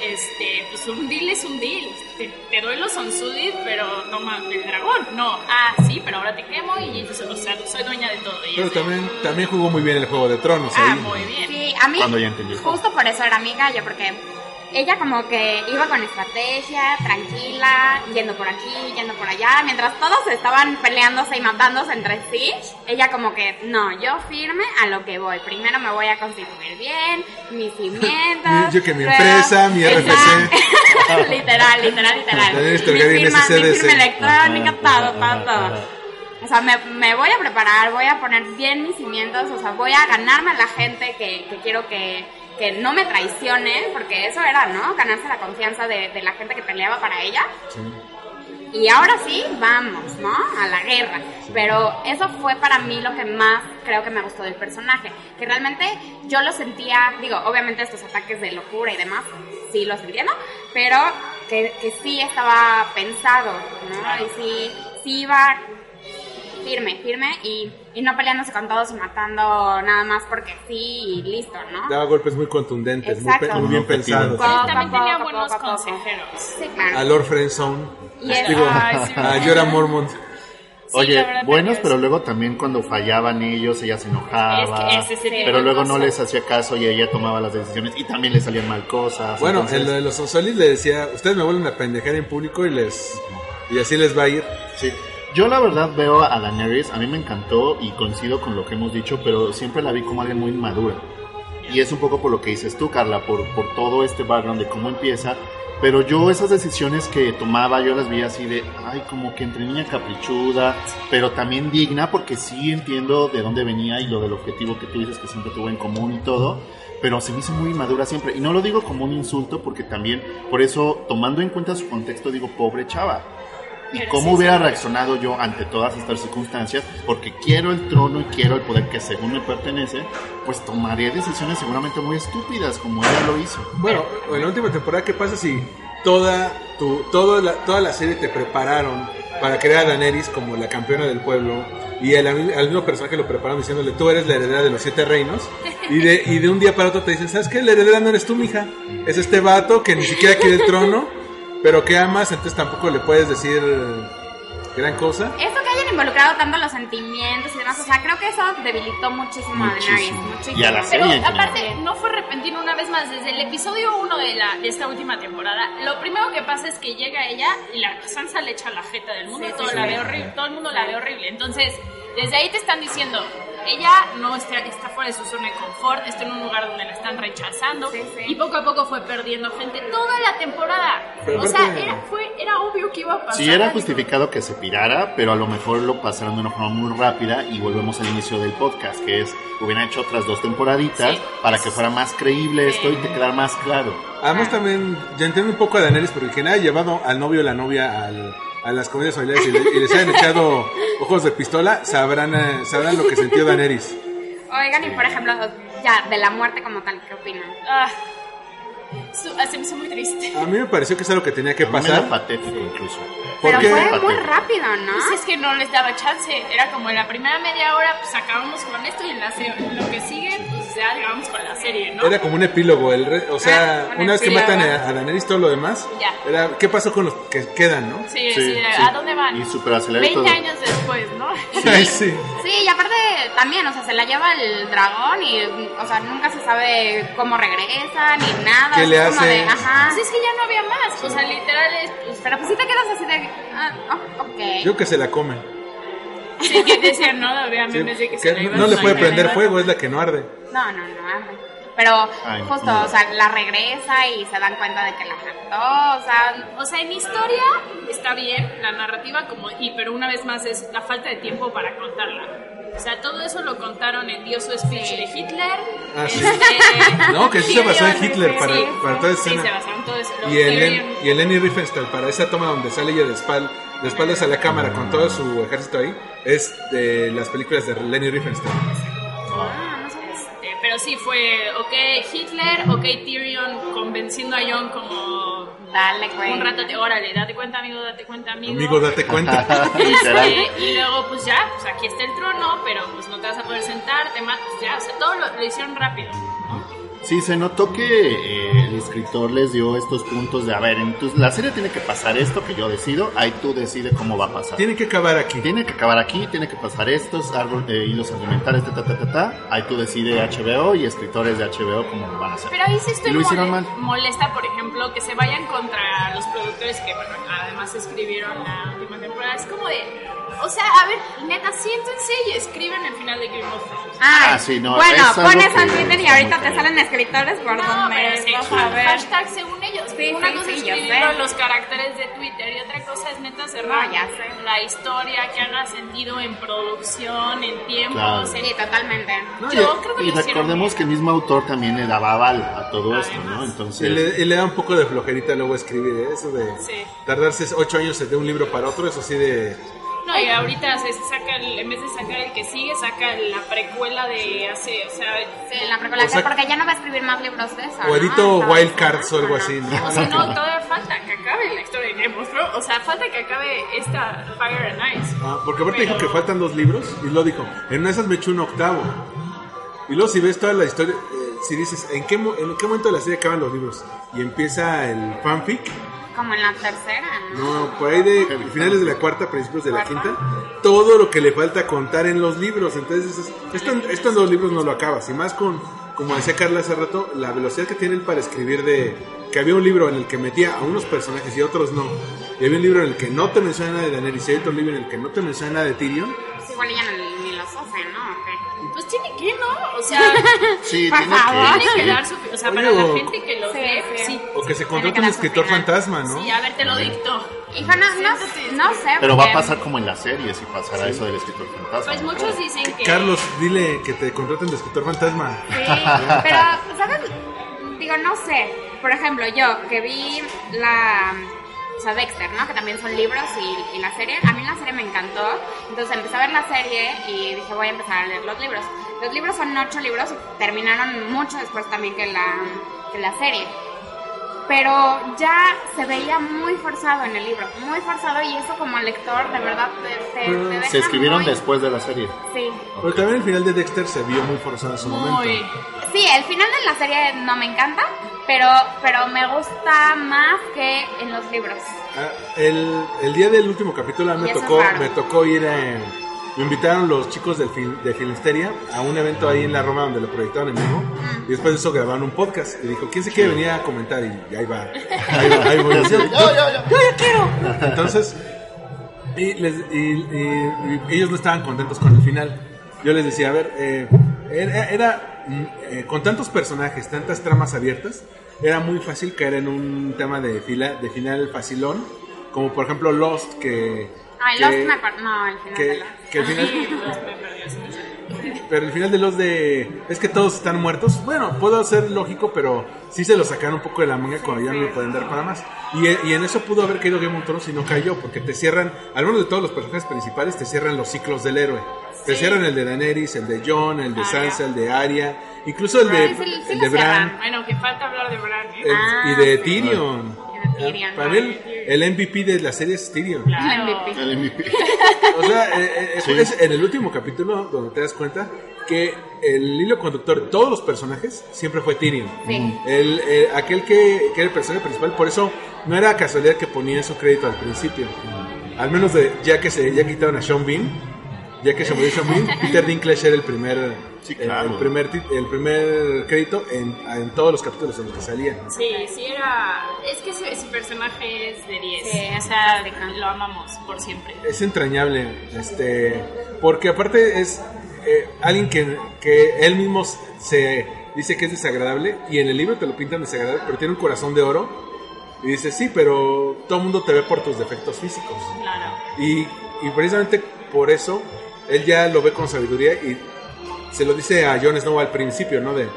este, pues un deal es un deal. Te, te doy los onsudit, pero no más el dragón. No, ah, sí, pero ahora te quemo y o sea, soy dueña de todo. Y Pero es de, también, también jugó muy bien el juego de tronos ah, ahí. muy bien. Sí, a mí Cuando ya entendió. justo por eso era mi gallo, porque ella como que iba con estrategia, tranquila, yendo por aquí, yendo por allá, mientras todos estaban peleándose y matándose entre sí, ella como que, no, yo firme a lo que voy, primero me voy a constituir bien, mis cimientos. Yo que mi luego- empresa, mi RFC. Literal, literal, literal. Daenerys Mi firma, mi firma electrónica, Ajá, todo, ajá, todo, todo. ajá. O sea, me, me voy a preparar, voy a poner bien mis cimientos, o sea, voy a ganarme a la gente que, que quiero que, que no me traicione, porque eso era, ¿no? Ganarse la confianza de, de la gente que peleaba para ella. Y ahora sí, vamos, ¿no? A la guerra. Pero eso fue para mí lo que más creo que me gustó del personaje. Que realmente yo lo sentía, digo, obviamente estos ataques de locura y demás, sí los entiendo, pero que, que sí estaba pensado, ¿no? Y sí, sí iba firme, firme y, y no peleándose con todos y matando nada más porque sí y listo, ¿no? Daba golpes muy contundentes, muy, Exacto. muy bien pensados. También tenía buenos consejeros. Sí, claro. A Lord Friendzone. Y Digo, Ay, sí. a Jorah Mormont. Oye, buenos, pero luego también cuando fallaban ellos, ella se enojaba. Es que ese pero luego no les hacía caso y ella tomaba las decisiones y también le salían mal cosas. Bueno, entonces- el de los Osolis le decía, ustedes me vuelven a pendejar en público y les y así les va a ir. Sí. Yo la verdad veo a Daenerys, a mí me encantó y coincido con lo que hemos dicho, pero siempre la vi como alguien muy madura. Y es un poco por lo que dices tú, Carla, por, por todo este background de cómo empieza. Pero yo esas decisiones que tomaba, yo las vi así de, ay, como que entre niña caprichuda, pero también digna, porque sí entiendo de dónde venía y lo del objetivo que tú dices que siempre tuvo en común y todo, pero se me hizo muy madura siempre. Y no lo digo como un insulto, porque también, por eso, tomando en cuenta su contexto, digo, pobre chava. ¿Y Pero cómo sí, hubiera sí. reaccionado yo ante todas estas circunstancias? Porque quiero el trono y quiero el poder que según me pertenece, pues tomaría decisiones seguramente muy estúpidas, como ella lo hizo. Bueno, en la última temporada, ¿qué pasa si toda tu, toda, la, toda la serie te prepararon para crear a Daenerys como la campeona del pueblo y al, al mismo personaje lo prepararon diciéndole tú eres la heredera de los siete reinos y de, y de un día para otro te dicen, ¿sabes qué? La heredera no eres tú, mija. Es este vato que ni siquiera quiere el trono, pero que amas, entonces tampoco le puedes decir gran cosa. Esto que hayan involucrado tanto los sentimientos y demás, o sea, creo que eso debilitó muchísimo, a Daenerys. Muchísimo. Muchísimo. Y a la Pero serie en aparte, general. no fue repentino una vez más. Desde el episodio 1 de, la, de esta última temporada, lo primero que pasa es que llega ella y la Sansa le echa la jeta del mundo. Sí, todo, sí, la sí. ve horrible, todo el mundo la ve horrible. Entonces, desde ahí te están diciendo, ella no está, está fuera de su zona de confort, está en un lugar donde la están rechazando. Sí, sí. Y poco a poco fue perdiendo gente toda la temporada. Pero o sea, era, fue, era obvio que iba a pasar. Sí era algo. justificado que se pirara, pero a lo mejor lo pasaron de una forma muy rápida y volvemos al inicio del podcast, que es, hubieran hecho otras dos temporaditas Sí. para que fuera más creíble esto y te quedara más claro. Además también, ya entiendo un poco a Daenerys porque quien haya llevado al novio o la novia al- a las comedias familiares y, le- y les hayan echado ojos de pistola, sabrán, eh, sabrán lo que sintió Daenerys. Oigan, y por ejemplo, ya, de la muerte como tal, ¿qué opinan? Ah, ah, se me hizo muy triste. A mí me pareció que es algo que tenía que A mí me pasar. patético incluso. Pero Porque fue muy Patético. rápido, ¿no? Pues es que no les daba chance. Era como en la primera media hora, pues acabamos con esto y en la lo que sigue, pues ya llegamos con la serie, ¿no? era como un epílogo. El re- o sea, Ah, un una vez que matan a, a Daenerys, todo lo demás, Ya. era ¿qué pasó con los que quedan, no? Sí, Sí, sí, sí. ¿a dónde van? Y súper acelerado 20 todo. años después, ¿no? Ay, sí. Sí, y aparte también, o sea, se la lleva el dragón y, o sea, nunca se sabe cómo regresa ni nada. ¿Qué es le como hace? de, ajá. Pues es que ya no había más. O sea, literal es. Pues, Pero pues sí te quedas así de, ah, oh, ok. Yo que se la come. sí, que decían, no, había Sí, memes de que, que se la no, iban no le puede prender fuego, es la que no arde. No, no, no. arde. Pero Ay, justo, no. o sea, la regresa y se dan cuenta de que la mató, o sea, O sea, en historia está bien, la narrativa como y pero una vez más es la falta de tiempo para contarla. O sea, todo eso lo contaron en Dio su speech de Hitler. Ah, sí. este, No, que sí se basó en Hitler para, sí, para toda Sí, escena. se basaron en todo eso. y, el, y el Lenny Riefenstahl, para esa toma donde sale ella de, espal- de espaldas a la cámara con todo su ejército ahí, es de las películas de Lenny Riefenstahl. ah, pero sí fue, ok, Hitler, ok, Tyrion convenciendo a Jon como Dale cuenta. un rato de, órale, date cuenta, amigo, date cuenta, amigo. Amigo, date cuenta. Este, y luego, pues ya, pues aquí está el trono, pero pues no te vas a poder sentar, te matas, ya, o sea, todo lo, lo hicieron rápido. Sí, se notó que eh, el escritor les dio estos puntos de, a ver, entonces la serie tiene que pasar esto que yo decido, ahí tú decides cómo va a pasar. Tiene que acabar aquí. Tiene que acabar aquí, tiene que pasar estos árbol- eh, hilos argumentales, ta, ta, ta, ta, ta. Ahí tú decides HBO y escritores de HBO cómo lo van a hacer. Pero ahí sí estoy lo hicieron mole- mal. molesta, por ejemplo, que se vayan contra los productores que, bueno, además escribieron la última temporada. Es como de, o sea, a ver, neta, siéntense y escriben el final de Game of Thrones. Ah, Ah, sí, no, bueno, es pones que en Twitter y ahorita te salen escritores por No, donde pero sí, vas a ver. hashtag según ellos. Sí, una sí, cosa sí, es en los caracteres de Twitter y otra cosa es neta cerrar No, ya sé. la historia que haga sentido en producción, en tiempos, Claro. en... Sí, totalmente. No, Yo y- creo que y recordemos que el mismo autor también le daba aval a todo esto, ¿no? Entonces, Y le, y le da un poco de flojerita luego escribir ¿eh? eso de Sí. tardarse ocho años de un libro para otro, eso sí de... No, y ahorita se saca, el- en vez de sacar el que sigue, saca la precuela de hace, o sea, Sí, la precuela, O sea, porque ya no va a escribir más libros de eso. O ¿no? edito Estaba Wild diciendo, Cards o algo ¿no? así, ¿no? o sea, no, todavía falta que acabe la historia de of Thrones, o sea, falta que acabe esta Fire and Ice. Ah, porque aparte Pero- dijo que faltan dos libros y lo dijo, en una de esas me echo un octavo. Y luego si ves toda la historia, eh, si dices, ¿en qué, mo- ¿en qué momento de la serie acaban los libros? Y empieza el fanfic, como en la tercera, ¿no? No, por ahí de finales de la cuarta, principios de la quinta, todo lo que le falta contar en los libros. Entonces, es- esto, en- esto en los libros no lo acabas. Y más con, como decía Carla hace rato, la velocidad que tiene él para escribir de que había un libro en el que metía a unos personajes y otros no. Y había un libro en el que no te menciona nada de Daenerys y hay otro libro en el que no te menciona nada de Tyrion. Pues igual ya ni los hace, ¿no? ¿O qué? Pues tiene que, ¿no? O sea, Sí, Por tiene favor. tiene que que... dar su. O sea, Oye, para la gente que lo Sí, sí. O que se que un escritor final. fantasma, ¿no? Sí, a ver, te lo dicto. Hijo, no, no, no sé. Pero va a pasar como en la serie, si pasara eso del escritor fantasma. Pues muchos dicen que. Carlos, dile que te contraten de escritor fantasma. Sí, pero, ¿sabes? Digo, no sé. Por ejemplo, yo que vi la. O sea, Dexter, ¿no? Que también son libros y, y la serie. A mí la serie me encantó. Entonces empecé a ver la serie y dije, voy a empezar a leer los libros. Los libros son ocho libros y terminaron mucho después también que la, que la serie. Pero ya se veía muy forzado en el libro, muy forzado y eso como lector de verdad te, te, te deja Se escribieron muy- después de la serie. Sí. Pero también el final de Dexter se vio muy forzado en su Muy. momento. Sí, el final de la serie no me encanta, pero, pero me gusta más que en los libros. Ah, el, el día del último capítulo me tocó, me tocó ir a... Me invitaron los chicos del fil- de Filmsteria a un evento ahí en la Roma donde lo proyectaron en vivo. Y después de eso grabaron un podcast. Y dijo, ¿quién se quiere venir a comentar? Y, y ahí va. Ahí va, ahí voy. Yo- yo- Entonces, y, les- y- y- y ellos no estaban contentos con el final. Yo les decía, a ver, eh, era, era, mm, eh, con tantos personajes, tantas tramas abiertas, era muy fácil caer en un tema de, fila, de final facilón, como por ejemplo Lost, que... Ay, que- Lost me No, el final de Lost. Que el final, pero el final de los de es que todos están muertos. Bueno, puedo ser lógico, pero sí se lo sacaron un poco de la manga cuando ya no le pueden dar para más. Y, y en eso pudo haber caído Game of Thrones y no cayó, porque te cierran, al menos de todos los personajes principales, te cierran los ciclos del héroe. Te cierran el de Daenerys, el de John, el de Arya. Sansa, el de Arya, incluso el de, Sí, sí, sí el de Bran. Bueno, que falta hablar de Bran, ¿eh? el- Ah, y de sí. Tyrion. Tyrion, Para ¿no? mí el, MVP de la serie es Tyrion. Claro. El MVP. El MVP. O sea, eh, eh, Sí. es en el último capítulo donde te das cuenta que el hilo conductor de todos los personajes siempre fue Tyrion. Sí. El, eh, aquel que, que era el personaje principal, por eso no era casualidad que ponía su crédito al principio. Al menos de, ya que se ya quitaron a Sean Bean, ya que se murió Sean Bean, Peter Dinklage era el primer, Sí, el- claro. el, primer tit- el primer crédito en, en todos los capítulos en los que salía. Sí, sí era... Es que ese personaje es de 10. Sí, o sea, lo amamos por siempre. es entrañable, este, porque aparte es eh, alguien que, que él mismo se dice que es desagradable y en el libro te lo pintan desagradable, pero tiene un corazón de oro y dice sí, pero todo el mundo te ve por tus defectos físicos Claro. y, y precisamente por eso él ya lo ve con sabiduría y se lo dice a Jon Snow al principio, ¿no? De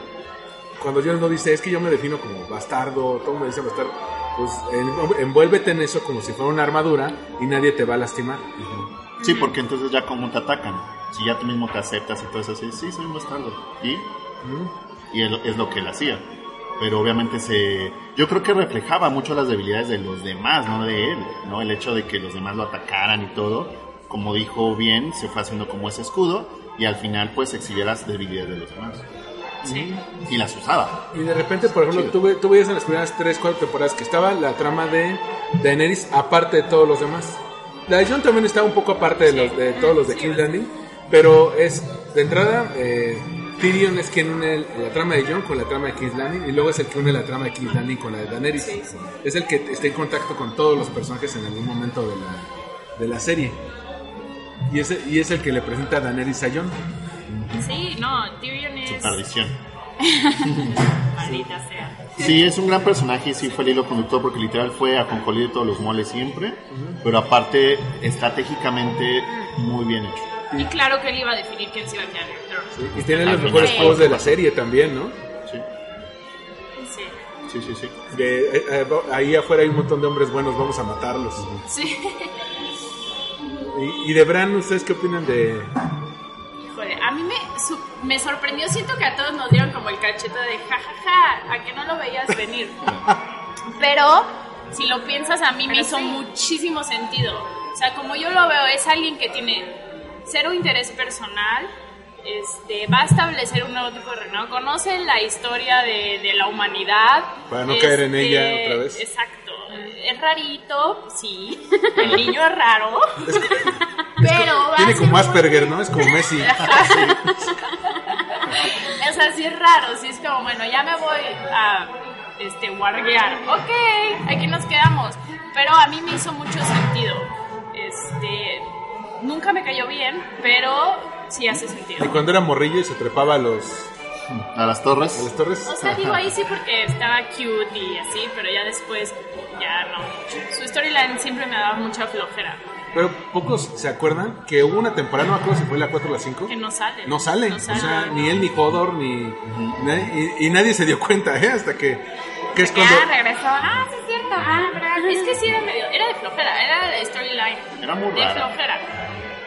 cuando Jon Snow dice es que yo me defino como bastardo, todo mundo dice bastardo, pues en- envuélvete en eso como si fuera una armadura y nadie te va a lastimar. Sí, porque entonces ya como te atacan. Si ya tú mismo te aceptas y todo eso, así, sí, soy un bastardo. ¿Y? Y es lo que él hacía. Pero obviamente se... Yo creo que reflejaba mucho las debilidades de los demás, no de él. ¿no? El hecho de que los demás lo atacaran y todo. Como dijo bien, se fue haciendo como ese escudo. Y al final pues exhibía las debilidades de los demás. Sí. Y las usaba. Y de repente, por ejemplo, Chido. tú, ve- tú veías en las primeras 3, 4 temporadas que estaba la trama de Daenerys aparte de todos los demás. La de Jon también estaba un poco aparte de, los, de todos los de King's Landing, pero es, de entrada, eh, Tyrion es quien une el- la trama de Jon con la trama de King's Landing y luego es el que une la trama de King's Landing con la de Daenerys. Es el que está en contacto con todos los personajes en algún momento de la, de la serie. Y es, y es el que le presenta a Daenerys a Jon. Sí, no, Tyrion Su es... perdición. Maldita sea. Sí, es un gran personaje y sí fue el hilo conductor porque literal fue a concolir todos los moles siempre. Pero aparte, estratégicamente muy bien hecho. Y claro que él iba a definir quién se iba a quedar en el trono. Y tiene Al los final. mejores juegos de la serie también, ¿no? Sí, Sí. sí, sí. sí. De, eh, eh, ahí afuera hay un montón de hombres buenos, vamos a matarlos. Sí. Y, y de Bran, ¿ustedes qué opinan de...? Híjole, a mí me, su- me sorprendió, siento que a todos nos dieron como el cachete de jajaja, a que no lo veías venir. Pero si lo piensas, a mí me Pero hizo sí. muchísimo sentido. O sea, como yo lo veo, es alguien que tiene cero interés personal, este, va a establecer un nuevo tipo de reinado, conoce la historia de, de la humanidad. Para no caer en este, ella otra vez. Exacto. Es rarito, sí, el niño es raro, pero Tiene hace como muy- Asperger, ¿no? Es como Messi. O sea, sí es raro, sí es como, bueno, ya me voy a este, guardear. Ok, aquí nos quedamos. Pero a mí me hizo mucho sentido. Este, nunca me cayó bien, pero sí hace Y sentido. cuando era morrillo y se trepaba a los A las torres. a las torres. O sea, digo, ahí sí porque estaba cute y así, pero ya después, ya no. Su storyline siempre me daba mucha flojera. Pero pocos se acuerdan que hubo una temporada, no me acuerdo si fue la 4 o la 5. Que no sale. No sale. No O sale. sea, ni él, ni Hodor, ni. nadie- y, y nadie se dio cuenta, ¿eh? Hasta que. que es cuando. Ya regresó. Ah, sí es cierto. Ah, verdad. Es que sí era medio, era de flojera, era de storyline. Era muy de rara. flojera.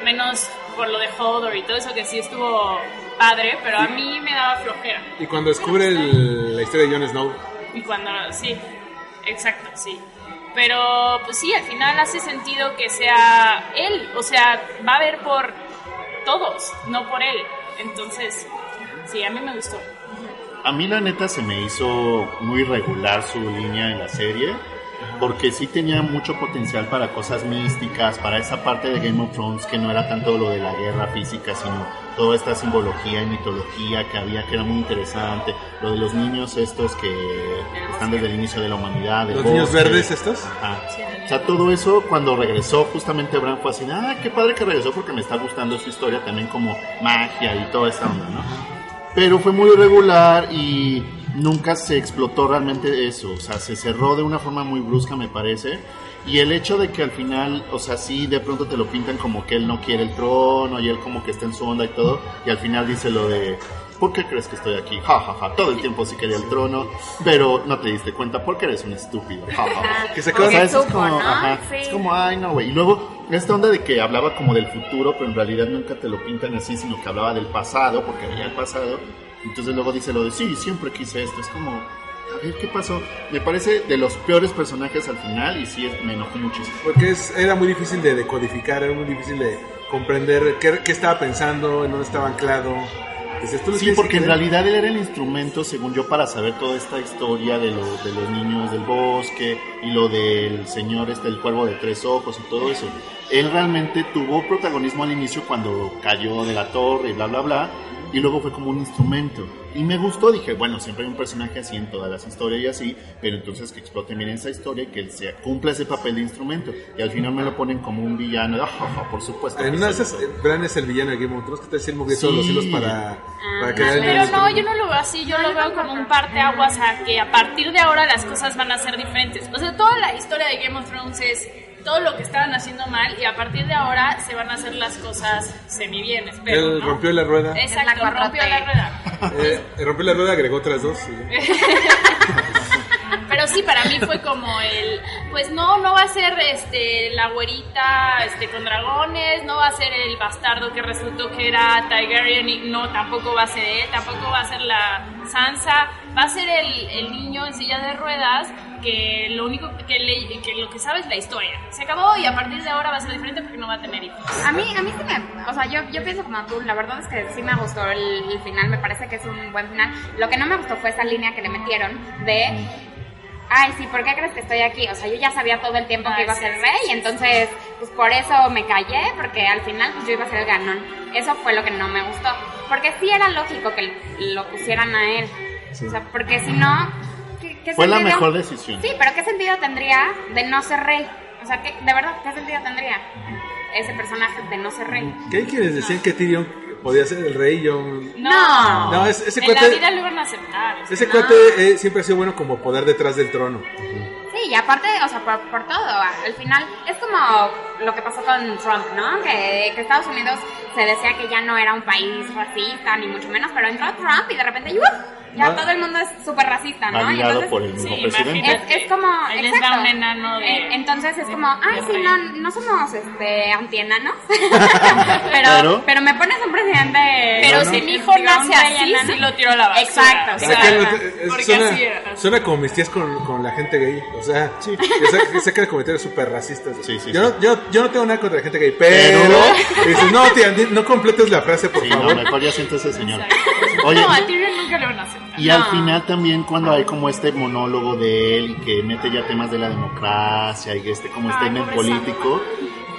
Menos por lo de Hodor y todo eso que sí estuvo padre, pero a mí me daba flojera. Y cuando descubre el- la historia de Jon Snow. Y cuando, sí, exacto, sí. Pero pues sí, al final hace sentido que sea él, o sea, va a ver por todos, no por él. Entonces, sí, a mí me gustó. A mí la neta se me hizo muy regular su línea en la serie, porque sí tenía mucho potencial para cosas místicas, para esa parte de Game of Thrones que no era tanto lo de la guerra física, sino toda esta simbología y mitología que había que era muy interesante, lo de los niños estos que están desde el inicio de la humanidad, Los niños bosque. verdes estos. Ajá. O sea, todo eso cuando regresó justamente Bran fue así, ah, qué padre que regresó porque me está gustando su historia también como magia y toda esa onda, ¿no? Pero fue muy irregular y nunca se explotó realmente eso, o sea, se cerró de una forma muy brusca me parece. Y el hecho de que al final, o sea, sí, de pronto te lo pintan como que él no quiere el trono y él como que está en su onda y todo, y al final dice lo de, ¿por qué crees que estoy aquí? Ja, ja, ja, todo el tiempo sí quería el trono, pero no te diste cuenta porque eres un estúpido. Ja, ja, ja. Que se eso es como, ¿no? ajá, Sí. es como, ay, no, güey. Y luego, esta onda de que hablaba como del futuro, pero en realidad nunca te lo pintan así, sino que hablaba del pasado, porque veía el pasado. Entonces luego dice lo de, sí, siempre quise esto. Es como, a ver, ¿qué pasó? Me parece de los peores personajes al final y sí, me enojó muchísimo. Porque es, era muy difícil de decodificar, era muy difícil de comprender qué, qué estaba pensando, en dónde estaba anclado. Dices, tú Sí, porque que en realidad él era el instrumento, según yo, para saber toda esta historia de, lo- de los niños del bosque y lo del señor, este, el cuervo de tres ojos y todo eso. Él realmente tuvo protagonismo al inicio cuando cayó de la torre y bla, bla, bla, y luego fue como un instrumento. Y me gustó, dije, bueno, siempre hay un personaje así en todas las historias y así, pero entonces que exploten bien esa historia y que él se cumpla ese papel de instrumento. Y al final me lo ponen como un villano, ah, ja, por supuesto. En que una esas, Bran es el villano de Game of Thrones que te decía movió todos los Sí. hilos para, para crear el Pero no, yo no lo veo así, yo lo veo como un parteaguas a que a partir de ahora las cosas van a ser diferentes. O sea, toda la historia de Game of Thrones es todo lo que estaban haciendo mal y a partir de ahora se van a hacer las cosas semi bien, espero. Él ¿no? rompió la rueda. Exacto, Es la 4T. rompió la rueda. Eh, rompió la rueda, agregó otras dos. Pero sí, para mí fue como el, pues no, no va a ser este la güerita este con dragones, no va a ser el bastardo que resultó que era Targaryen, y no, tampoco va a ser él, tampoco va a ser la Sansa, va a ser el, el niño en silla de ruedas que lo único que, le- que lo que sabe es la historia. Se acabó y a partir de ahora va a ser diferente porque no va a tener hijos. A mí, a mí sí me, o sea, yo, yo pienso como tú, la verdad es que sí me gustó el, el final, me parece que es un buen final. Lo que no me gustó fue esa línea que le metieron de, ay, sí, ¿por qué crees que estoy aquí? O sea, yo ya sabía todo el tiempo que iba a ser sí, rey, sí, entonces, pues por eso me callé, porque al final, pues yo iba a ser el ganón. Eso fue lo que no me gustó, porque sí era lógico que lo pusieran a él. O sea, porque si no, ¿qué, Fue la sentido- mejor decisión. Sí, pero ¿qué sentido tendría de no ser rey? O sea, ¿qué, de verdad, ¿qué sentido tendría ese personaje de no ser rey? ¿Qué hay quienes decían que Tyrion podía ser el rey? Yo... No. No, es- ese en la cuate, vida lo iban a aceptar. ese No. cuate eh, siempre ha sido bueno como poder detrás del trono. Sí, y aparte, o sea, por, por todo, al final es como lo que pasó con Trump, ¿no? Que, que Estados Unidos se decía que ya no era un país racista, ni mucho menos, pero entró Trump y de repente, ¡uf! Ya ¿No? todo el mundo es súper racista, ¿no? Y entonces- por el mismo Sí, presidente. imagínate. Es, es como. Les exacto. un enano de- Eh, Entonces es de- como, ay, sí, no, no somos este, antienanos. pero, Pero- pero, me pones un presidente. Pero No, no. si mi hijo digo, nace así, enano. sí lo tiro a la basura. Exacto, O sea, es- suena, así suena como mis tías con, con la gente gay. O sea, que sa- que sacan comentarios súper racistas. Sí, sí, yo, sí. No, yo, yo no tengo nada contra la gente gay, pero. Pero- dices, no, tía, no completes la frase, por Sí, favor. no, mejor ya siéntese, señor. Oye, no, nunca lo van a aceptar. Y al No. final también cuando hay como este monólogo de él y que mete ya temas de la democracia y este como statement pobre político,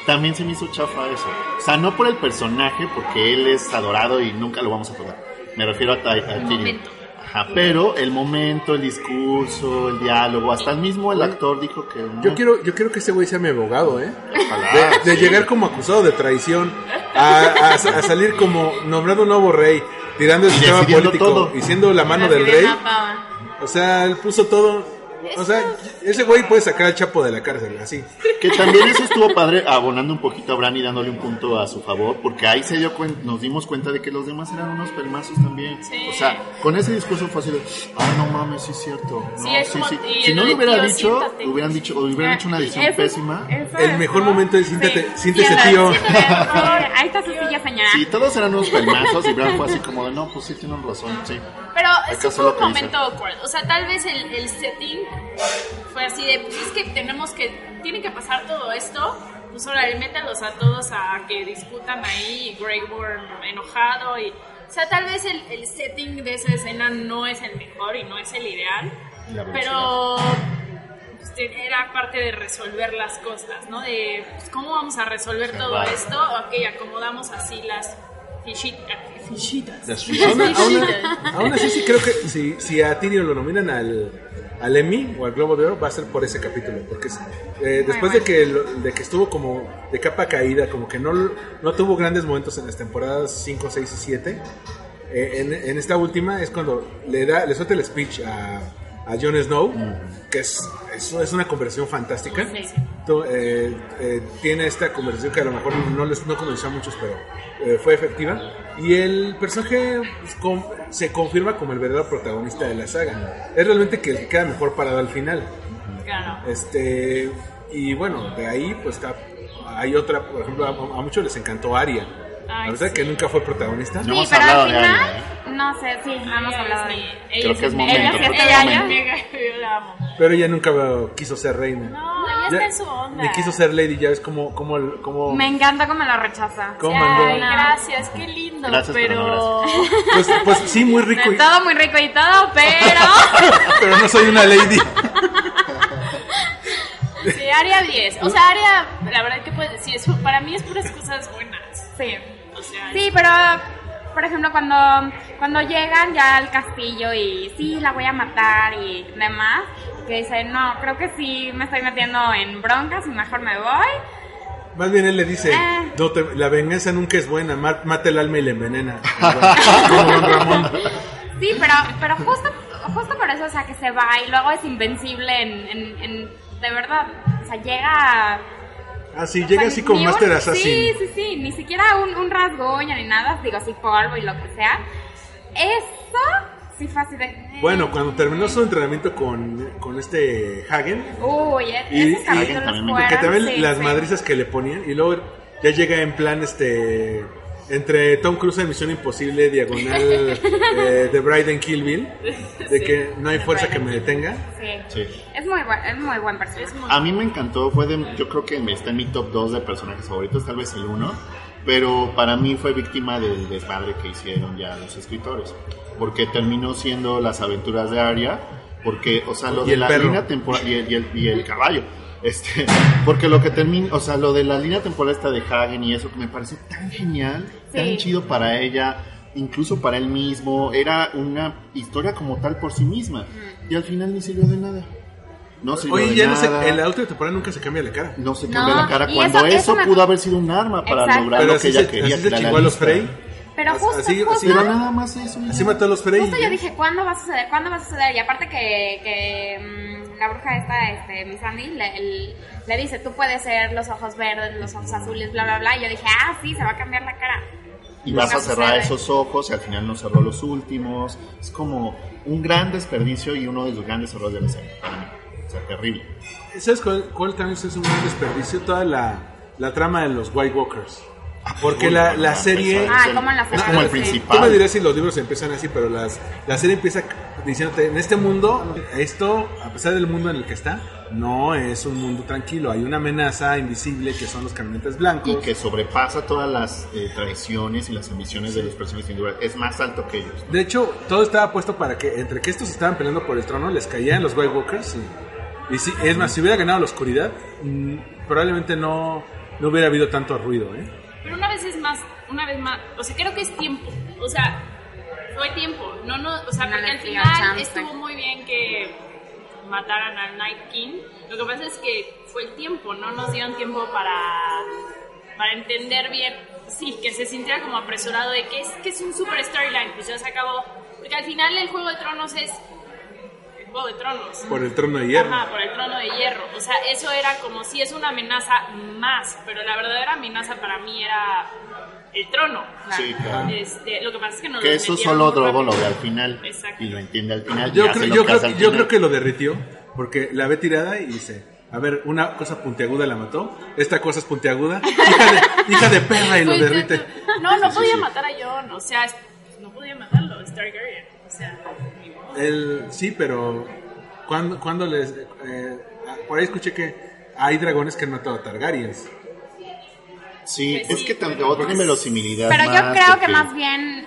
también se me hizo chafa eso. O sea, no por el personaje, porque él es adorado y nunca lo vamos a tocar. Me refiero a, a, a Tyrion. Ajá, pero el momento, el discurso, el diálogo, hasta el mismo el actor dijo que no. Yo quiero, yo quiero que ese güey sea mi abogado, ¿eh? Ojalá, De, de sí. llegar como acusado de traición a, a- a salir como nombrado un nuevo rey, tirando el Y sistema político todo. y siendo la mano del de rey. O sea, él puso todo. O sea, ese güey puede sacar al chapo de la cárcel, así. Que también eso estuvo padre, abonando un poquito a Bran y dándole un punto a su favor, porque ahí se dio nos dimos cuenta de que los demás eran unos pelmazos también. Sí. O sea, con ese discurso fue así de, ah, no mames, sí es cierto. No, Sí, es como- y Si no lo de hubiera tío, dicho, siéntate. hubieran dicho, o hubieran hecho una edición Eso- pésima. eso El es, mejor momento es siéntate, Sí. siéntese tío. Ahí está su silla, señora. Sí, todos eran unos pelmazos y Bran fue así como de, no, pues sí tienen razón, sí. Pero lo un que momento awkward. O sea, tal vez el, el setting fue así de, pues es que tenemos que, tiene que pasar todo esto. Pues ahora métalos a todos a que discutan ahí y Grey Worm enojado y... O sea, tal vez el, el setting de esa escena no es el mejor y no es el ideal, pero pues, era parte de resolver las cosas, ¿no? De pues, cómo vamos a resolver todo esto. Ok, acomodamos así las fichit- fichitas. Las Fichitas. aún así, sí creo que si, si a Tyrion lo nominan al, al Emmy o al Globo de Oro, va a ser por ese capítulo. Porque eh, después de que, de que estuvo como de capa caída, como que no, no tuvo grandes momentos en las temporadas 5, 6 y 7, eh, en, en esta última es cuando le da le suelta el speech a, a Jon Snow, que es, es, es una conversación fantástica. Sí, sí. To- eh, eh, tiene esta conversación que a lo mejor no les no convenció a muchos, pero eh, fue efectiva. Y el personaje pues, con- se confirma como el verdadero protagonista de la saga. Es realmente que el que queda mejor parado al final. Claro. Este y bueno, de ahí pues está, hay otra, por ejemplo, a, a muchos les encantó Aria. Ay, la verdad sí. que nunca fue protagonista. No Sí, hemos pero hablado al de final, Aria, no sé, sí, no hemos hablado de ella. Creo que es momento, Ella sí está momento. mega, yo la amo. Pero ella nunca quiso ser reina. No, ella está en su onda. Ni quiso ser lady, ya ves cómo, cómo, cómo Me encanta cómo la rechaza. ¿Cómo Ay, mandó? gracias, qué lindo. Gracias, pero pero. Pues, pues sí, muy rico. y- Todo muy rico y todo, pero... pero no soy una lady. sí, Aria 10. O sea, Aria, la verdad que puedes decir, eso para mí es puras cosas buenas. Sí. Sea, Sí, pero por ejemplo cuando cuando llegan ya al castillo y sí la voy a matar y demás, que dicen, "No, creo que sí me estoy metiendo en broncas y mejor me voy." Más bien él le dice, Eh. no te- la venganza nunca es buena, ma- mata el alma y la envenena. Como Don Ramón. Sí, pero pero justo justo por eso, o sea, que se va y luego es invencible en, en, en- de verdad, o sea, llega sí, o llega sea, así como ni un- Master Assassin. Sí, sí, sí, ni siquiera un, un rasguño ni nada, digo, sí, polvo y lo que sea. Eso sí fue así de... eh. Bueno, cuando terminó su entrenamiento con, con este Hagen, Uy, e- Y- esos y- capítulos también que también sí, las sí. madrizas que le ponían, y luego ya llega en plan este entre Tom Cruise en Misión Imposible, diagonal eh, de Bride and Kill Bill, de que no hay fuerza que me detenga. Sí. Sí. Es muy buen, es muy buen personaje. muy- A mí me encantó, fue de, yo creo que está en mi top 2 de personajes favoritos, tal vez el 1, pero para mí fue víctima del desmadre que hicieron ya los escritores, porque terminó siendo las aventuras de Arya, porque, o sea, lo Y de la perro. línea temporal y el, y el- y el caballo. Este, porque lo que termina, o sea, lo de la línea temporal esta de Hagen y eso que me parece tan genial, tan Sí. chido para ella, incluso para él mismo, era una historia como tal por sí misma, y al final ni sirvió de nada. No sirvió Oye, de ya no nada sé, en la última temporada nunca se cambia la cara. no se No, cambia la cara cuando eso- eso, eso me- pudo haber sido un arma para Exacto. lograr Pero lo que ella se, quería así que se chingó a los. Frey. Pero Así- justo, así- justo. así- Pero nada más eso. Así mató a los Frey. Justo yo dije, ¿cuándo va a suceder? ¿Cuándo va a suceder? Y aparte que, que mm, la bruja esta, este, Miss Andy, le, el- le dice, tú puedes ser los ojos verdes, los ojos azules, bla, bla, bla. Y yo dije, ah, sí, se va a cambiar la cara. Y vas a cerrar sucede. esos ojos y al final no cerró los últimos. Es como un gran desperdicio y uno de los grandes errores de la serie para mí. O sea, terrible. ¿Sabes cuál, cuál también es un gran desperdicio? Toda la, la trama de los White Walkers. Porque la, la serie... Ah, es como en la Es serie, como el principal. Tú me dirás si los libros empiezan así, pero las, la serie empieza diciéndote, en este mundo, esto, a pesar del mundo en el que está, no es un mundo tranquilo. Hay una amenaza invisible que son los camionetes blancos. Y que sobrepasa todas las eh, tradiciones y las ambiciones de los personajes individuales. Es más alto que ellos. ¿no? De hecho, todo estaba puesto para que entre que estos estaban peleando por el trono, les caían los White Walkers. Y, y sí, es más, si hubiera ganado la oscuridad, mm, probablemente no, no hubiera habido tanto ruido. ¿eh? Pero una vez es más, una vez más, o sea, creo que es tiempo. O sea, fue tiempo. No, no, o sea, No porque al final estuvo muy bien que mataran al Night King. Lo que pasa es que fue el tiempo, no nos dieron tiempo para, para entender bien. Sí, que se sintiera como apresurado de que es, que es un super storyline, pues ya se acabó. Porque al final el Juego de Tronos es Juego de Tronos. Por el trono de hierro. Ajá, por el trono de hierro. O sea, eso era como si es una amenaza más, pero la verdadera amenaza para mí era el trono. Sí, claro. Este, lo que pasa es que no Que lo eso solo Drogo lo ve al final. Exacto. Y lo entiende al final. y Yo, hace creo, lo yo, que creo, yo creo que lo derritió porque la ve tirada y dice, a ver, una cosa puntiaguda la mató, esta cosa es puntiaguda, hija de, hija de perra y lo Pues, derrite. No, no Sí, sí, podía sí. matar a Jon, o sea, no podía matarlo, es Targaryen. O sea. El, sí, pero cuando, cuando les... eh, por ahí escuché que hay dragones que han matado a Targaryens. Sí, Pues es sí, que pero tampoco tiene verosimilidad. Pero yo más, creo que más bien,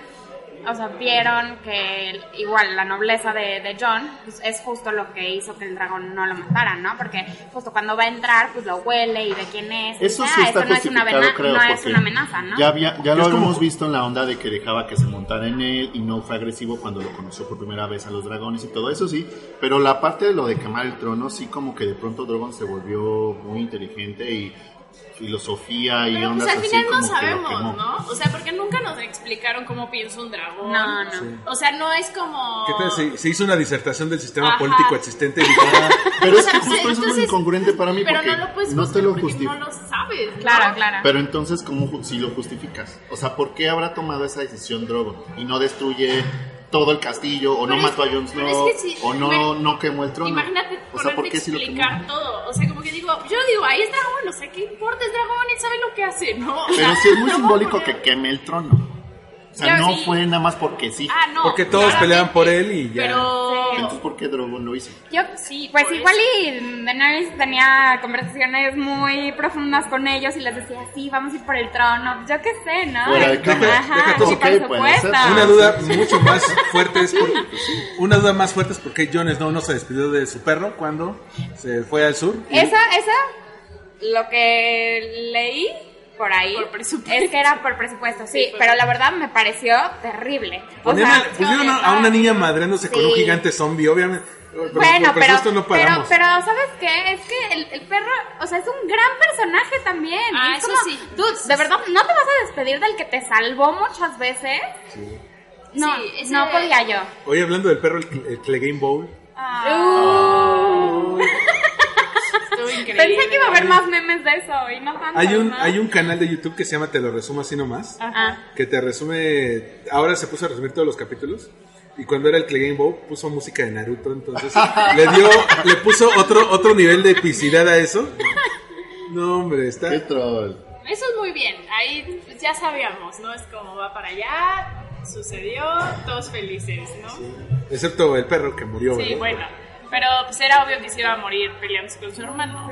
o sea, vieron que igual la nobleza de, de John pues, es justo lo que hizo que el dragón no lo matara, ¿no? Porque justo cuando va a entrar, pues lo huele y ve quién es. Eso dice, sí "Ah, está no es una, creo, no es una amenaza, ¿no? Ya, había, ya lo como- habíamos visto en la onda de que dejaba que se montara en él y no fue agresivo cuando lo conoció por primera vez a los dragones y todo eso sí, pero la parte de lo de quemar el trono sí como que de pronto Drogon se volvió muy inteligente y filosofía y Pero ondas pues al así final no como que lo sabemos, quemó. ¿no? O sea, porque nunca nos explicaron cómo piensa un dragón. No, no. O sea, no es como... ¿Qué tal? Se, se hizo una disertación del sistema Ajá. político existente ah, Pero O es que justo eso es entonces- incongruente para mí Pero porque no lo puedes no te lo justificar porque justifica. no lo sabes, ¿no? Claro, claro. Pero entonces, ¿cómo ju- si lo justificas? O sea, ¿por qué habrá tomado esa decisión Drogon? Y no destruye todo el castillo, o no es mató a Jon Snow, es que sí, o no, no quemó el trono. Imagínate o sea, ¿por qué si lo quemó? todo. O sea, como que digo, yo digo, ahí es dragón, o sea, ¿qué importa? Es dragón, él sabe lo que hace, ¿no? O Pero sea, sí es muy no simbólico que queme el trono. O sea, no sí. fue nada más porque sí. Ah, no. Porque todos claramente, peleaban por él y ya. Pero... Entonces, ¿por qué Drogon lo hizo? Yo, Sí, pues igual eso. y Daenerys tenía conversaciones muy profundas con ellos y les decía, sí, vamos a ir por el trono. Yo qué sé, ¿no? Fuera de cámara. Ajá, Deja sí, todo. Una duda mucho más fuerte es por, una duda más fuerte es porque Jon Snow no se despidió de su perro cuando se fue al sur. y- Esa, esa, lo que leí por ahí Por presupuesto. es que era por presupuesto, sí, Sí, por pero la verdad me pareció terrible. O Ponían sea, a- pusieron a, a una niña madreándose con un Sí. gigante zombie, obviamente. Pero Bueno, pero, esto no pero, pero, ¿sabes qué? Es que el, el perro, o sea, es un gran personaje también. Ah, es eso como, sí. Tú, de verdad, ¿no te vas a despedir del que te salvó muchas veces? No, Sí, ese- no podía yo. Hoy hablando del perro, el, el Clegane Bowl. Estuvo increíble. Pensé que iba a haber más memes de eso y no tanto. Hay un, ¿no? hay un canal de YouTube que se llama Te lo resumo así nomás. Ah. Que te resume. Ahora se puso a resumir todos los capítulos. Y cuando era el Clegane Bowl puso música de Naruto. Entonces le dio. Le puso otro, otro nivel de epicidad a eso. No, hombre, está. Qué troll. Eso es muy bien. Ahí ya sabíamos, ¿no? Es como va para allá, sucedió, todos felices, ¿no? Sí, Excepto el perro que murió. ¿verdad? bueno. Pero pues era obvio que se iba a morir peleándose con su hermano.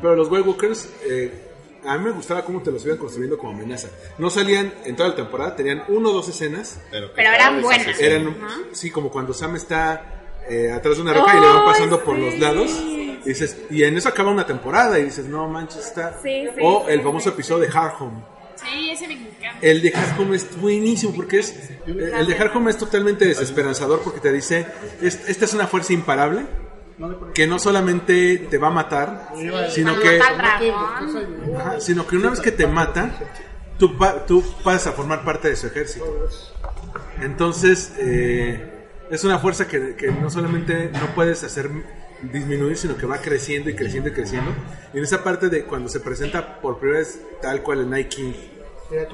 Pero los White Walkers, eh, a mí me gustaba cómo te los iban construyendo como amenaza. No salían en toda la temporada, tenían uno o dos escenas. Pero, Pero eran buenas. Eran, sí, como cuando Sam está eh, atrás de una roca y le van pasando por los lados. Y, dices, y en eso acaba una temporada y dices, no manches, está. Sí, sí, o el sí. famoso episodio de Hard Home. Sí, ese me encanta. El de Hard Home es buenísimo porque es. El de Hard Home es totalmente desesperanzador porque te dice: es- Esta es una fuerza imparable que no solamente te va a matar, sino que. Ajá, sino que una vez que te mata, tú, tú pasas a formar parte de su ejército. Entonces, eh, es una fuerza que, que no solamente no puedes hacer disminuir, sino que va creciendo y creciendo y creciendo. Y en esa parte de cuando se presenta por primera vez tal cual el Night King.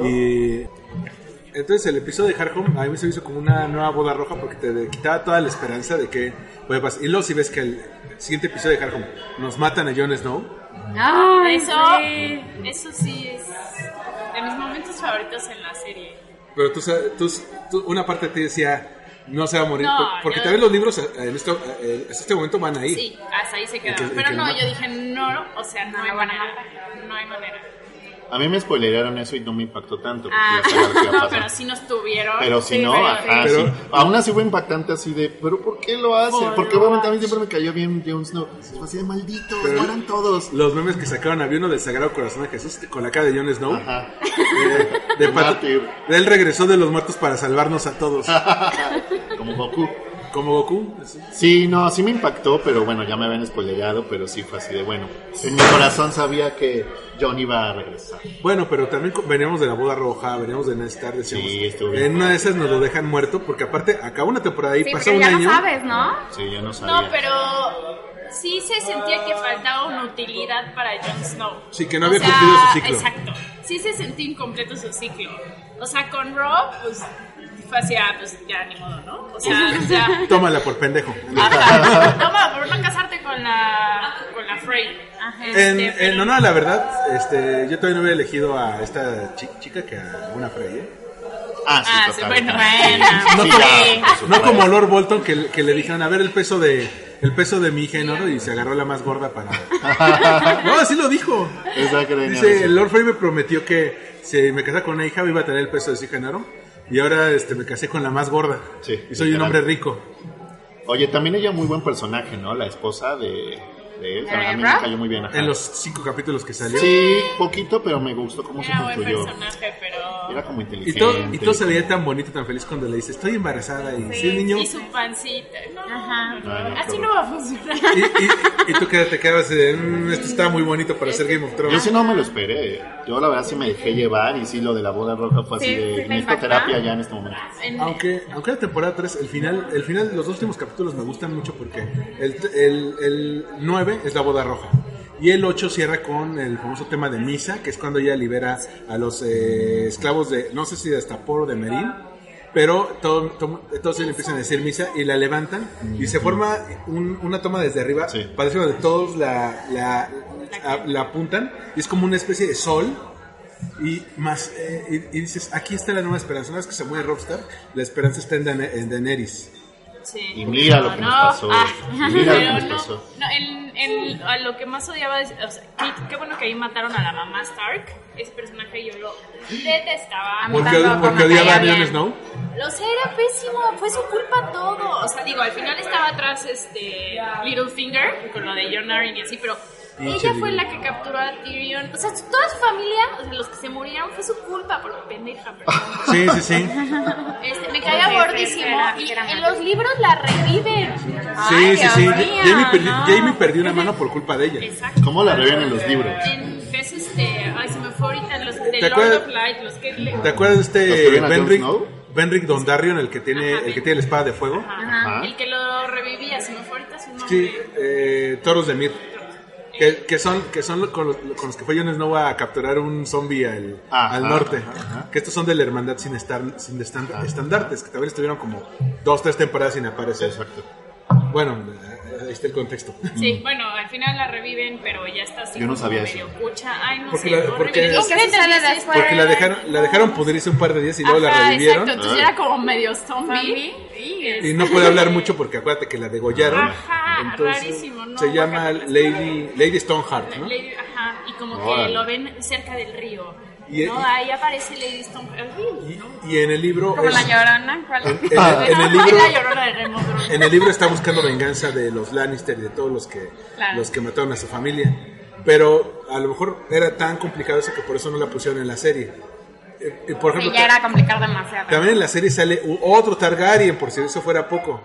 Y entonces el episodio de Hard Home a mí se me hizo como una nueva boda roja porque te quitaba toda la esperanza de que puede pasar. Y luego si ves que el siguiente episodio de Hard Home nos matan a Jon Snow. Ay, Eso, sí. eso sí es de mis momentos favoritos en la serie. Pero tú, sabes- tú, tú- una parte de ti decía, No se va a morir. No, por- porque yo- también los libros eh, en esto, eh, hasta este momento van a ir. Sí, hasta ahí se quedó. El que- Pero que no, yo dije, no, o sea, no, No hay lo van a manera. No hay manera. A mí me spoilearon eso y no me impactó tanto. Ah. No, pero sí nos tuvieron. Pero si Sí, no, pero- ajá, Pero- sí. Aún así fue impactante así de, pero ¿por qué lo hace? Por Porque lo obviamente a mí siempre me cayó bien Jon Snow. Fue así de malditos, Pero- mueran todos. Los memes que sacaron, había uno del Sagrado Corazón de Jesús con la cara de Jon Snow. Ajá. De, de pato- Mártir. Él regresó de los muertos para salvarnos a todos. Como Goku. Como Goku. así. Sí, no, sí me impactó, pero bueno, ya me habían spoilerado, pero sí fue así de bueno. En mi corazón sabía que John iba a regresar. Bueno, pero también veníamos de la boda roja, veníamos de Ned Stark, decíamos. Sí, estuvo bien. en una de esas nos lo dejan muerto, porque aparte acaba una temporada y Sí, pasa un ya año. no sabes, ¿no? Sí, yo no sabía. No, pero sí se sentía que faltaba una utilidad para Jon Snow. Sí, que no O había sea, cumplido su ciclo. Exacto. Sí se sentía incompleto su ciclo. O sea, con Rob, pues fue así, ah, pues ya ni modo, ¿no? O sea, ya. Tómala por pendejo. Ajá. Toma, por no casarte con la, con la Frey. Ajá. En, Este, en honor a la verdad, este, yo todavía no hubiera elegido a esta chi- chica que a una Frey, ¿eh? Ah, sí, Ah, sí, total. bueno, Bueno, No, Sí, como, no Lord Bolton que, que le dijeron, a ver el peso de el peso de mi hija en oro y se agarró la más gorda para... No, así lo dijo. Dice, Lord Frey me prometió que si me casara con una hija iba a tener el peso de su hija en oro y ahora este, me casé con la más gorda Sí, y soy un hombre rico. Oye, también ella muy buen personaje, ¿no? La esposa de, de él. También a mí me Rob? cayó muy bien. ajá. En los cinco capítulos que salió. Sí, poquito, pero me gustó cómo se Era buen construyó. personaje, pero. Era como Y inteligente. todo, y todo se veía tan bonito, tan feliz cuando le dice, estoy embarazada y si el niño... Y su pancita. No, Ajá. no, no, no, así no va a funcionar. Y, y- y tú que te quedabas de, "Mm, esto está muy bonito para ser Game of Yo Thrones. sí no me lo esperé. Yo la verdad sí me dejé llevar y sí lo de la boda roja fue así Sí, de sí necesito terapia ya en este momento. En- Aunque, aunque la temporada 3, el final, el final, los dos últimos capítulos me gustan mucho porque el, el, el 9 es la boda roja. Y el 8 cierra con el famoso tema de Misa, que es cuando ella libera a los eh, esclavos de, no sé si de Astapor o de Merín, pero todo, todo- todos le empiezan a decir Misa y la levantan y se forma un- una toma desde arriba, Sí. parece donde todos la, la, la- la apuntan y es como una especie de sol y más eh, y, y dices aquí está la nueva esperanza. Una vez que se muere Rockstar la esperanza está en, en Daenerys Sí. Y mira lo que nos pasó. Ah, mira lo que pero nos no, pasó. no, el- el- a lo que más odiaba, es- o sea, qué, qué bueno que ahí mataron a la mamá Stark. Ese personaje yo lo detestaba. Porque, porque odiaba a Jon. Snow Lo sé, era pésimo, fue su culpa todo. O sea, digo, al final estaba atrás este Littlefinger con lo de Jon Arryn y así, pero ella fue la que capturó a Tyrion. O sea, toda su familia, o sea, los que se murieron fue su culpa, por pendeja, perdón. sí sí sí Este, me caía Sí, gordísimo era- y en los libros la reviven. sí Ay, sí sí Jamie, perdi- no. Jamie perdió una mano por culpa de ella Exacto. ¿Cómo la reven en los libros? En, es este, ay, se me fue ahorita los de ¿Te Lord acuerdas- of Light, los que le- ¿te acuerdas de ¿Los que este Snow? Benrick Dondarrion el que tiene Ajá, el que tiene la espada de fuego Ajá. Ajá. El que lo revivía, se me fue ahorita su nombre. sí eh, Toros de Mir que, que son que son con los, con los que fue Jon Snow a capturar un zombie al, Ajá, al norte ajá. que estos son de la hermandad sin estar sin estan- estandartes que también estuvieron como dos tres temporadas sin aparecer Exacto. bueno está el contexto Sí, bueno, al final la reviven, pero ya está así Yo no sabía medio eso. cucha. Ay, no Porque sé, la- horrible. porque- ¿Y ¿Y qué sucede dices? después? Porque la dejaron, la dejaron pudrirse un par de días y luego la Ajá, revivieron. exacto, entonces Ay. era como medio zombie. Y no puede hablar mucho porque acuérdate que la degollaron. Ajá, rarísimo, ¿no? Se llama. Lady, Lady Stoneheart, ¿no? Lady- ajá, y como Órale. que lo ven cerca del río. Y- no, y- ahí aparece Lady Stone. horrible, ¿no? Y, y en el libro. Como es- la llorona. ¿cuál? en, en el, en el Ay, libro. la llorona de Remo. En el libro está buscando venganza de los Lannister y de todos los que, Claro. los que mataron a su familia. Pero a lo mejor era tan complicado eso que por eso no la pusieron en la serie. Eh, y por Sí, ejemplo, ya era complicar demasiado. También en la serie sale otro Targaryen, por si eso fuera poco.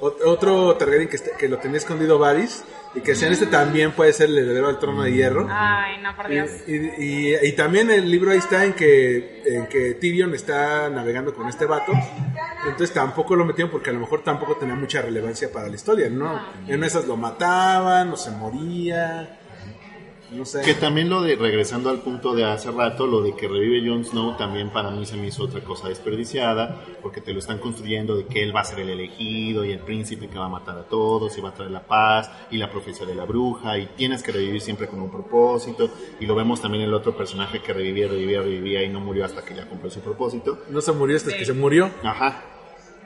Otro Targaryen que, está- que lo tenía escondido Varys y que sea en este también puede ser el heredero al trono de hierro. Ay, no, por Y, Dios. y- y- y también el libro ahí está en que, en que Tyrion está navegando con este vato. Entonces tampoco lo metieron porque a lo mejor tampoco tenía mucha relevancia para la historia, ¿no? En esas lo mataban, o se moría. No sé. Que también lo de, regresando al punto de hace rato, lo de que revive Jon Snow también para mí se me hizo otra cosa desperdiciada, porque te lo están construyendo de que él va a ser el elegido y el príncipe que va a matar a todos y va a traer la paz y la profecía de la bruja y tienes que revivir siempre con un propósito y lo vemos también en el otro personaje que revivía, revivía, revivía y no murió hasta que ya cumplió su propósito. No se murió hasta que se murió. Ajá.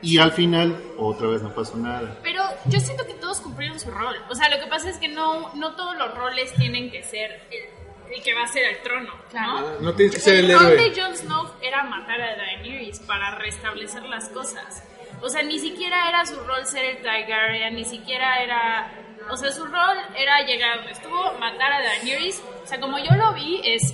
Y al final, otra vez no pasó nada. Pero yo siento que todos cumplieron su rol. O sea, lo que pasa es que no, no todos los roles tienen que ser el, el que va a ser el trono, Claro. ¿no? No tienes que ser el rol héroe. de Jon Snow era matar a Daenerys para restablecer las cosas. O sea, ni siquiera era su rol ser el Targaryen, ni siquiera era... O sea, su rol era llegar donde estuvo, matar a Daenerys. O sea, como yo lo vi, es...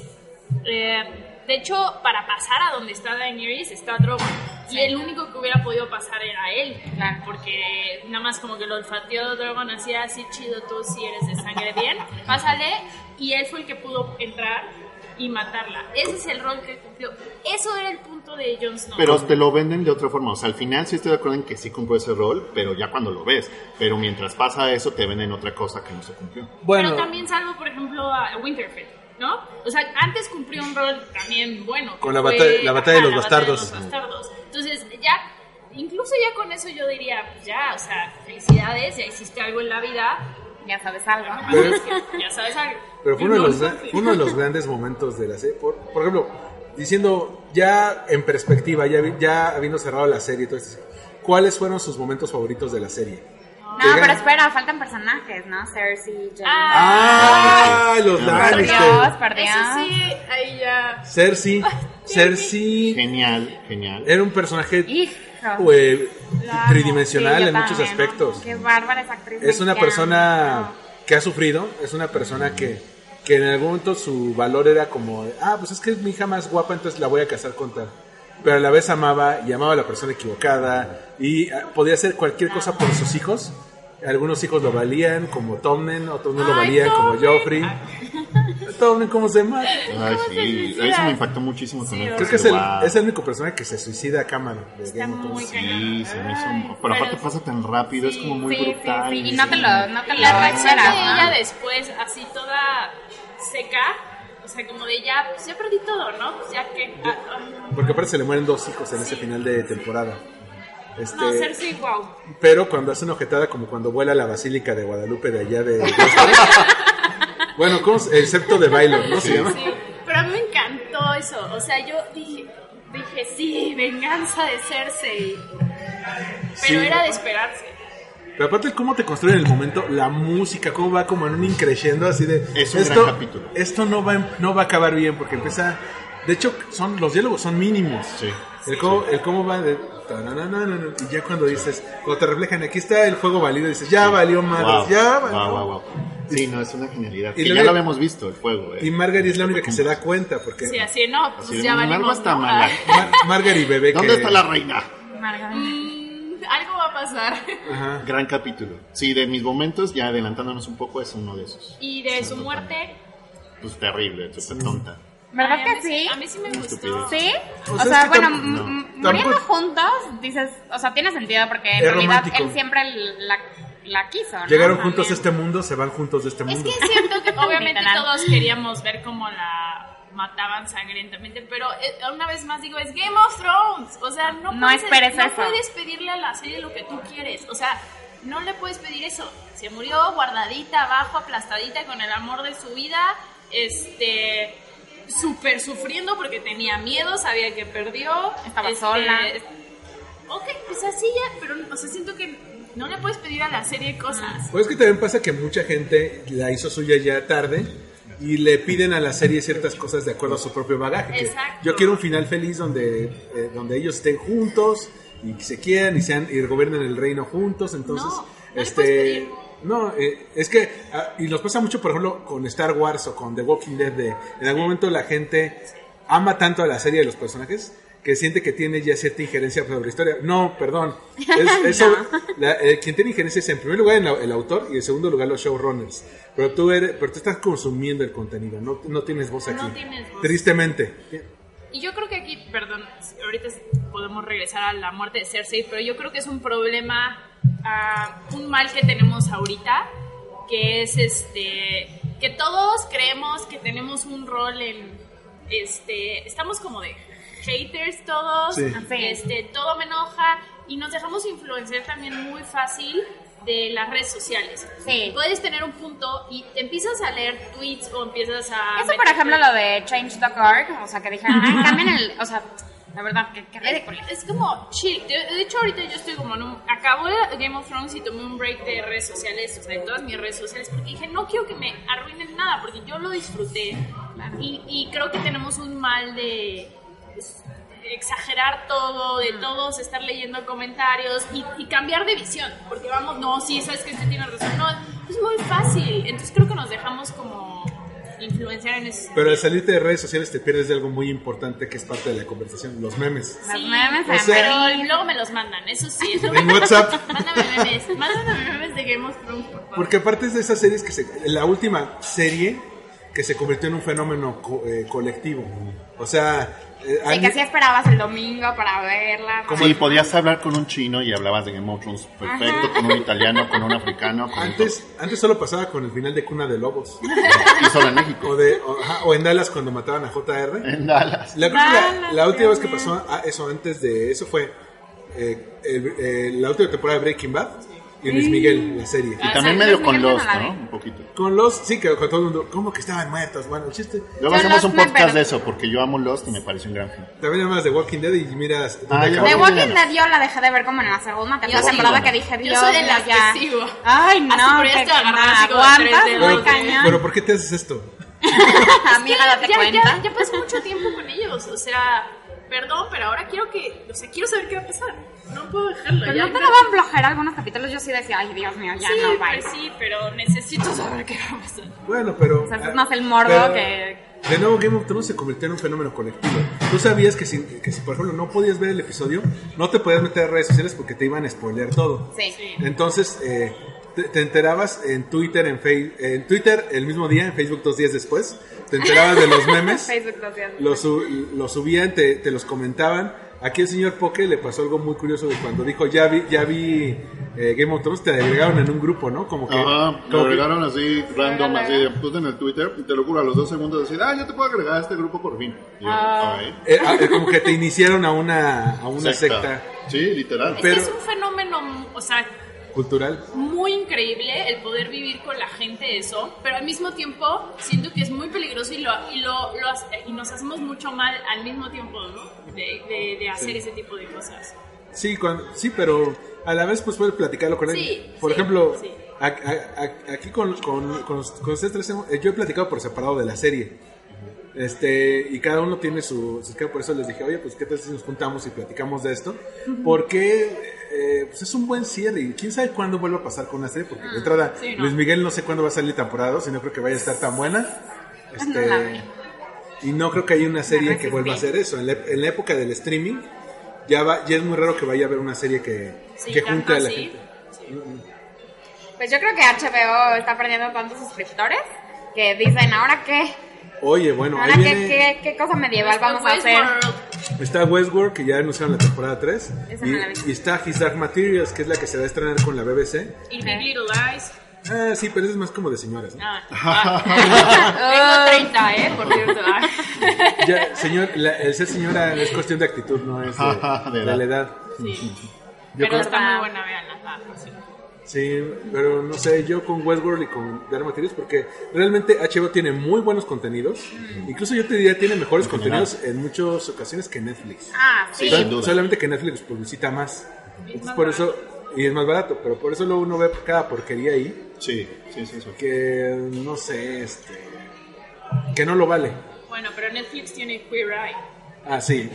eh, de hecho, para pasar a donde está Daenerys está Drogon. Y el único que hubiera podido pasar era él. Claro. Porque nada más como que lo olfateó Drogon hacía así chido, tú si eres de sangre bien, pásale. Y él fue el que pudo entrar y matarla. Ese es el rol que cumplió. Eso era el punto de Jon Snow. Pero te lo venden de otra forma. O sea, al final sí estoy de acuerdo en que sí cumplió ese rol, pero ya cuando lo ves. Pero mientras pasa eso, te venden otra cosa que no se cumplió. Bueno, Pero también salvo, por ejemplo, a Winterfell, ¿no? O sea, antes cumplió un rol también bueno. Con la fue- batalla- la batalla de los la bastardos. los bastardos. Entonces, ya, incluso ya con eso yo diría, pues ya, o sea, felicidades, ya hiciste algo en la vida, Ya sabes algo. Pero- ya sabes algo. Pero fue uno de, los, uno de grandes momentos de la serie. Por, por ejemplo, diciendo ya en perspectiva, ya, ya habiendo cerrado la serie y todo esto, ¿cuáles fueron sus momentos favoritos de la serie? No, Llegan- pero espera, faltan personajes, ¿no? Cersei, Jon. ¡Ah! Los Ah, por Dios, Lannister. por Dios. Eso sí, ahí ya. Cersei. Cersei Genial, genial. era un personaje eh, tridimensional Sí, en muchos también, aspectos. Qué bárbara esa actriz. Es una persona que ha sufrido, es una persona que, que en algún momento su valor era como, ah, pues es que es mi hija más guapa, entonces la voy a casar con tal. Pero a la vez amaba y amaba a la persona equivocada y ah, podía hacer cualquier cosa por sus hijos. Algunos hijos lo valían, como Tommen, otros no lo Ay, valían, como. Joffrey. Tommen, ¿cómo se llama? Ay, sí, suicida? eso me impactó muchísimo también. Creo que es el, es el único personaje que se suicida a cámara. de Está muy. Sí, se me hizo. Pero Pero aparte sí. pasa tan rápido, es como muy Sí, sí, brutal. sí, y no te lo, no te lo La reacción de esperas, ella después, así toda seca, o sea, como de ya, pues ya perdí todo, ¿no? Pues ya que. ah, ah, Porque aparte se le mueren dos hijos en ese final de temporada. Este, no, Cersei, wow. Pero cuando hace una ojetada como cuando vuela la Basílica de Guadalupe de allá de... bueno, ¿cómo el septo de Bailo, ¿no se llama? Sí, pero a mí me encantó eso. O sea, yo dije, dije, sí, venganza de Cersei. Pero Sí. era de esperarse. Pero aparte cómo te construyen el momento, la música, cómo va como en un increciendo así de... Es un esto, gran capítulo. Esto no va, no va a acabar bien porque empieza... De hecho, son los diálogos son mínimos. Sí. El cómo, el cómo va de... Y ya cuando dices, cuando te reflejan, aquí está el fuego válido, dices, ya valió madres, Wow. ya valió. Wow, wow, wow. Sí, no, es una genialidad. Y que ya lo habíamos visto, el juego. eh. Y Margaret es la única que se da cuenta porque... Sí, así, no, pues Así ya "Mm, algo valimos. está ¿no? mal. Mar- Margaret y Bebé ¿Dónde que- está la reina? Margarita. Mm, algo va a pasar. Ajá. Gran capítulo. Sí, de mis momentos, ya adelantándonos un poco, es uno de esos. Y de su muerte. Pues terrible, súper tonta. ¿Verdad ay, que mí sí? A mí sí me gustó. estupidez. ¿Sí? O O, sea, sea, es que bueno, no. m- Tampoco- muriendo juntos, dices, o sea, tiene sentido porque en Es realidad romántico. él siempre la, la quiso, ¿no? Llegaron juntos a También. este mundo, se van juntos de este Es mundo. que es cierto que obviamente todos queríamos ver cómo la mataban sangrientamente, pero eh, una vez más digo, es Game of Thrones. O sea, no, No puedes, esperes no eso. puedes pedirle a la serie lo que tú quieres. O sea, no le puedes pedir eso. Se murió guardadita abajo, aplastadita con el amor de su vida, este súper sufriendo porque tenía miedo, sabía que perdió. Estaba este, sola. Ok, pues así ya, pero o sea, siento que no le puedes pedir a la serie cosas. Pues es que también pasa que mucha gente la hizo suya ya tarde y le piden a la serie ciertas cosas de acuerdo a su propio bagaje. Exacto. Yo quiero un final feliz donde, eh, donde ellos estén juntos y se quieran y sean y gobiernen el reino juntos. Entonces, No, no le este, puedes pedir. No, eh, es que ah, y nos pasa mucho, por ejemplo, con Star Wars o con The Walking Dead. De, en algún momento la gente ama tanto a la serie de los personajes que siente que tiene ya cierta injerencia sobre la historia. No, perdón. Es, la- eh, quien tiene injerencia es en primer lugar el, el autor y en segundo lugar los showrunners. Pero tú, eres, pero tú estás consumiendo el contenido, no, no tienes voz aquí. No tienes voz. Tristemente. Y yo creo que aquí, perdón, ahorita podemos regresar a la muerte de Cersei, pero yo creo que es un problema, un mal que tenemos ahorita, que es este, que todos creemos que tenemos un rol en, este, estamos como de haters todos, Sí. este, todo me enoja y nos dejamos influenciar también muy fácil de las redes sociales. Sí. Puedes tener un punto y te empiezas a leer tweets o empiezas a... Eso, por ejemplo, lo de change.org, o sea, que dijeron, "Ay, cambien el, o sea, La verdad, que, que. Es como chill. De, de hecho, ahorita yo estoy como en un. Acabo de Game of Thrones y tomé un break de redes sociales, o sea, de todas mis redes sociales, porque dije, no quiero que me arruinen nada, porque yo lo disfruté. Y, y creo que tenemos un mal de. pues, exagerar todo, de todos estar leyendo comentarios y, y cambiar de visión, porque vamos, no, sí, sabes que este tiene razón, no, es muy fácil, entonces creo que nos dejamos como influenciar en ese Pero al salirte de redes sociales te pierdes de algo muy importante que es parte de la conversación, los memes. Sí, memes o sea- pero luego me los mandan, eso sí. Eso En WhatsApp. Mándame memes, mándame memes de Game of Thrones, por favor. Porque aparte es de esas series que se... La última serie que se convirtió en un fenómeno co- eh, colectivo. O sea... eh, Sí, que sí esperabas el domingo para verla. Como- Sí, podías hablar con un chino y hablabas de Game of Thrones perfecto, con un italiano, con un africano, con un antes, antes solo pasaba con el final de Cuna de Lobos. y solo en O, México. de, o, o en Dallas cuando mataban a JR. En Dallas. La, Dallas, la última vez que pasó a- eso antes de eso fue eh, el- eh, la última temporada de Breaking Bad y Luis Miguel, la serie. Y Ah, también medio con Lost, no. Un poquito. Con los, sí, que con todo el mundo, ¿cómo que estaban muertos? Bueno, el chiste. Luego Yo hacemos Lost un me podcast de eso, porque yo amo Lost y me parece un gran film. También además de Walking Dead y miras Ah, Muy Walking. Dead yo la dejé de ver como en la segunda, tercera sí. temporada que dije, Yo Dios soy de las que ya. sigo. Ay, no, Así, pero ya que así como de aguantas muy cañón. Pero ¿por qué te haces esto? Amiga, date cuenta. ya, ya pasé mucho tiempo con ellos, o sea, perdón, pero ahora quiero que, o sea, quiero saber qué va a pasar. No puedo dejarlo. Pero ya, no te daban flojera algunos capítulos, yo sí decía, ay, Dios mío, ya Sí, no, bye. pues sí, pero necesito saber qué va a pasar. Bueno, pero... O sea, es más el morbo pero- que... De nuevo, Game of Thrones se convirtió en un fenómeno colectivo. Tú sabías que si, que si, por ejemplo, no podías ver el episodio, no te podías meter a redes sociales porque te iban a spoiler todo. Sí. Sí. Entonces, eh, te, te enterabas en Twitter, en, Face- en Twitter el mismo día, en Facebook dos días después. Te enterabas de los memes, Facebook dos días. los, los subían, te, te los comentaban. Aquí el señor Poke le pasó algo muy curioso de cuando dijo, ya vi, ya vi eh, Game of Thrones, te agregaron en un grupo, ¿no? Como que... Ajá, que- agregaron así, random, así, puse en el Twitter, y te lo juro, a los dos segundos decir, ah, yo te puedo agregar a este grupo por fin. Y yo, Ah. "Ay, eh, ah, eh, como que te iniciaron a una, a una secta. Sí, literal. Es Pero- que es un fenómeno, o sea, cultural. muy increíble el poder vivir con la gente eso, pero al mismo tiempo siento que es muy peligroso y, lo, y, lo, lo y nos hacemos mucho mal al mismo tiempo, ¿no? De, de, de hacer ese tipo de cosas. Sí, cuando- sí, pero a la vez pues puedes platicarlo con él. Sí, por sí, ejemplo, sí. a- a- a- aquí con, con, con, con ustedes tres hemos- eh, yo he platicado por separado de la serie. Este, y cada uno tiene su, su por eso les dije, oye, pues qué tal si nos juntamos y platicamos de esto, porque eh, pues es un buen cierre y quién sabe cuándo vuelva a pasar con una serie, porque de entrada sí, no. Luis Miguel no sé cuándo va a salir temporada, dos, y no creo que vaya a estar tan buena. Este, la vi. y no creo que haya una serie que vuelva a hacer eso. En la, en la época del streaming, ya, va, ya es muy raro que vaya a haber una serie que, Sí, que junte a la gente. Pues yo creo que HBO está perdiendo tantos suscriptores que dicen, ¿ahora qué? Oye, bueno, ¿Ahora ahí qué, viene, qué, qué cosa medieval vamos a hacer? Está Westworld, que ya anunciaron la temporada 3, Esa y, no la y está His Dark Materials, que es la que se va a estrenar con la BBC. Y Big Little Lies. Ah, sí, pero eso es más como de señoras. ¿no? Ah, ah. Tengo 30, ¿eh? Por cierto. Ah. Ya, señor, la- el ser señora es cuestión de actitud, no es de, De de la edad. Sí. Yo Pero con- está muy buena, veanla. Ah, por cierto. Sí, pero no sé, yo con Westworld y con Dark Materials, porque realmente HBO tiene muy buenos contenidos. Incluso yo te diría, tiene mejores En general. contenidos en muchas ocasiones que Netflix. Ah, sí. Sí, Sol- sin duda. Solamente que Netflix publicita más. Entonces, más por eso, y es más barato, pero por eso luego uno ve cada porquería ahí Sí, sí, sí. sí. que no sé, este. que no lo vale. Bueno, pero Netflix tiene Queer Eye. Ah, sí.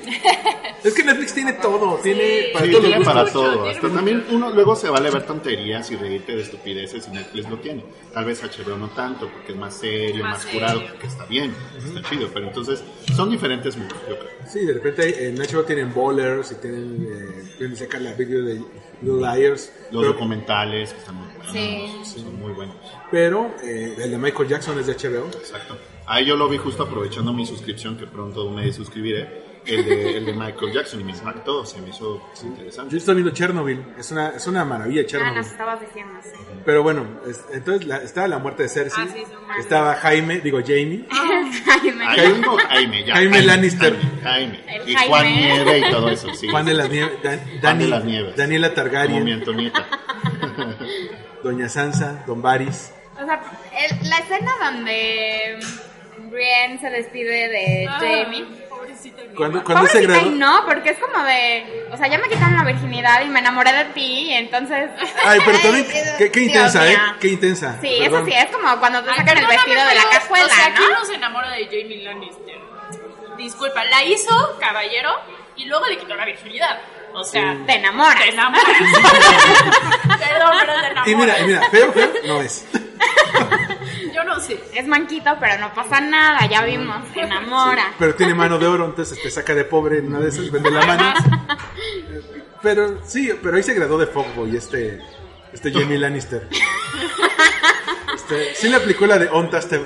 es que Netflix tiene todo, tiene para Sí, todos los tiene para todo. tiene Hasta también uno luego se vale ver tonterías y reírte de estupideces y Netflix lo tiene. Tal vez HBO no tanto porque es más serio, Más más, curado, serio. que está bien, está chido. Pero entonces son diferentes mundos, yo creo. Sí, de repente en HBO tienen Bowlers y tienen, eh, pueden sacar la video de Little Liars. Los pero- documentales que están muy buenos. Sí. Son muy buenos. Pero eh, el de Michael Jackson es de HBO. Exacto. Ahí yo lo vi justo aprovechando mi suscripción, que pronto me suscribiré. El de, el de Michael Jackson y me impactó, se me hizo Yo interesante. estoy viendo Chernobyl, es una, es una maravilla Ah, Chernobyl. nos estabas diciendo, sí. Pero bueno, es- entonces la- estaba la muerte de Cersei, Ah, sí, estaba Jaime, digo Jamie, Jaime. Yo Jaime, ya. Jaime Lannister. Jaime. Y Jaime. Juan Nieve y todo eso, sí. Juan de las Nieves, Dan- Juan Dani- de las Nieves. Daniela Como mi Targaryen, Antonieta. Doña Sansa, Don Varys. O sea, el- la escena donde Brienne se despide de Ah, Jamie. Cuando, cuando se graduó. y no, porque es como de, o sea, ya me quitaron la virginidad y me enamoré de ti, y entonces... Ay, pero también, qué, qué Dios intensa, ¿eh? mío. Qué intensa. Sí, Perdón. eso sí, es como cuando te sacan el vestido de la cajuela, O sea, ¿quién ¿no? se enamora de Jamie Lannister? Disculpa, la hizo caballero y luego le quitó la virginidad. O sea, Te enamoras. te enamoras. Perdón, pero te enamoras. Y mira, y mira, feo, feo, no es. Yo no sé. Es manquito, pero no pasa nada, ya vimos, se enamora. Pero tiene mano de oro, entonces te saca de pobre en una de esas, vende la mano. Pero sí, pero ahí se graduó de Fogboy este, este Jamie Lannister. Este, sí le aplicó la de Ontas, te,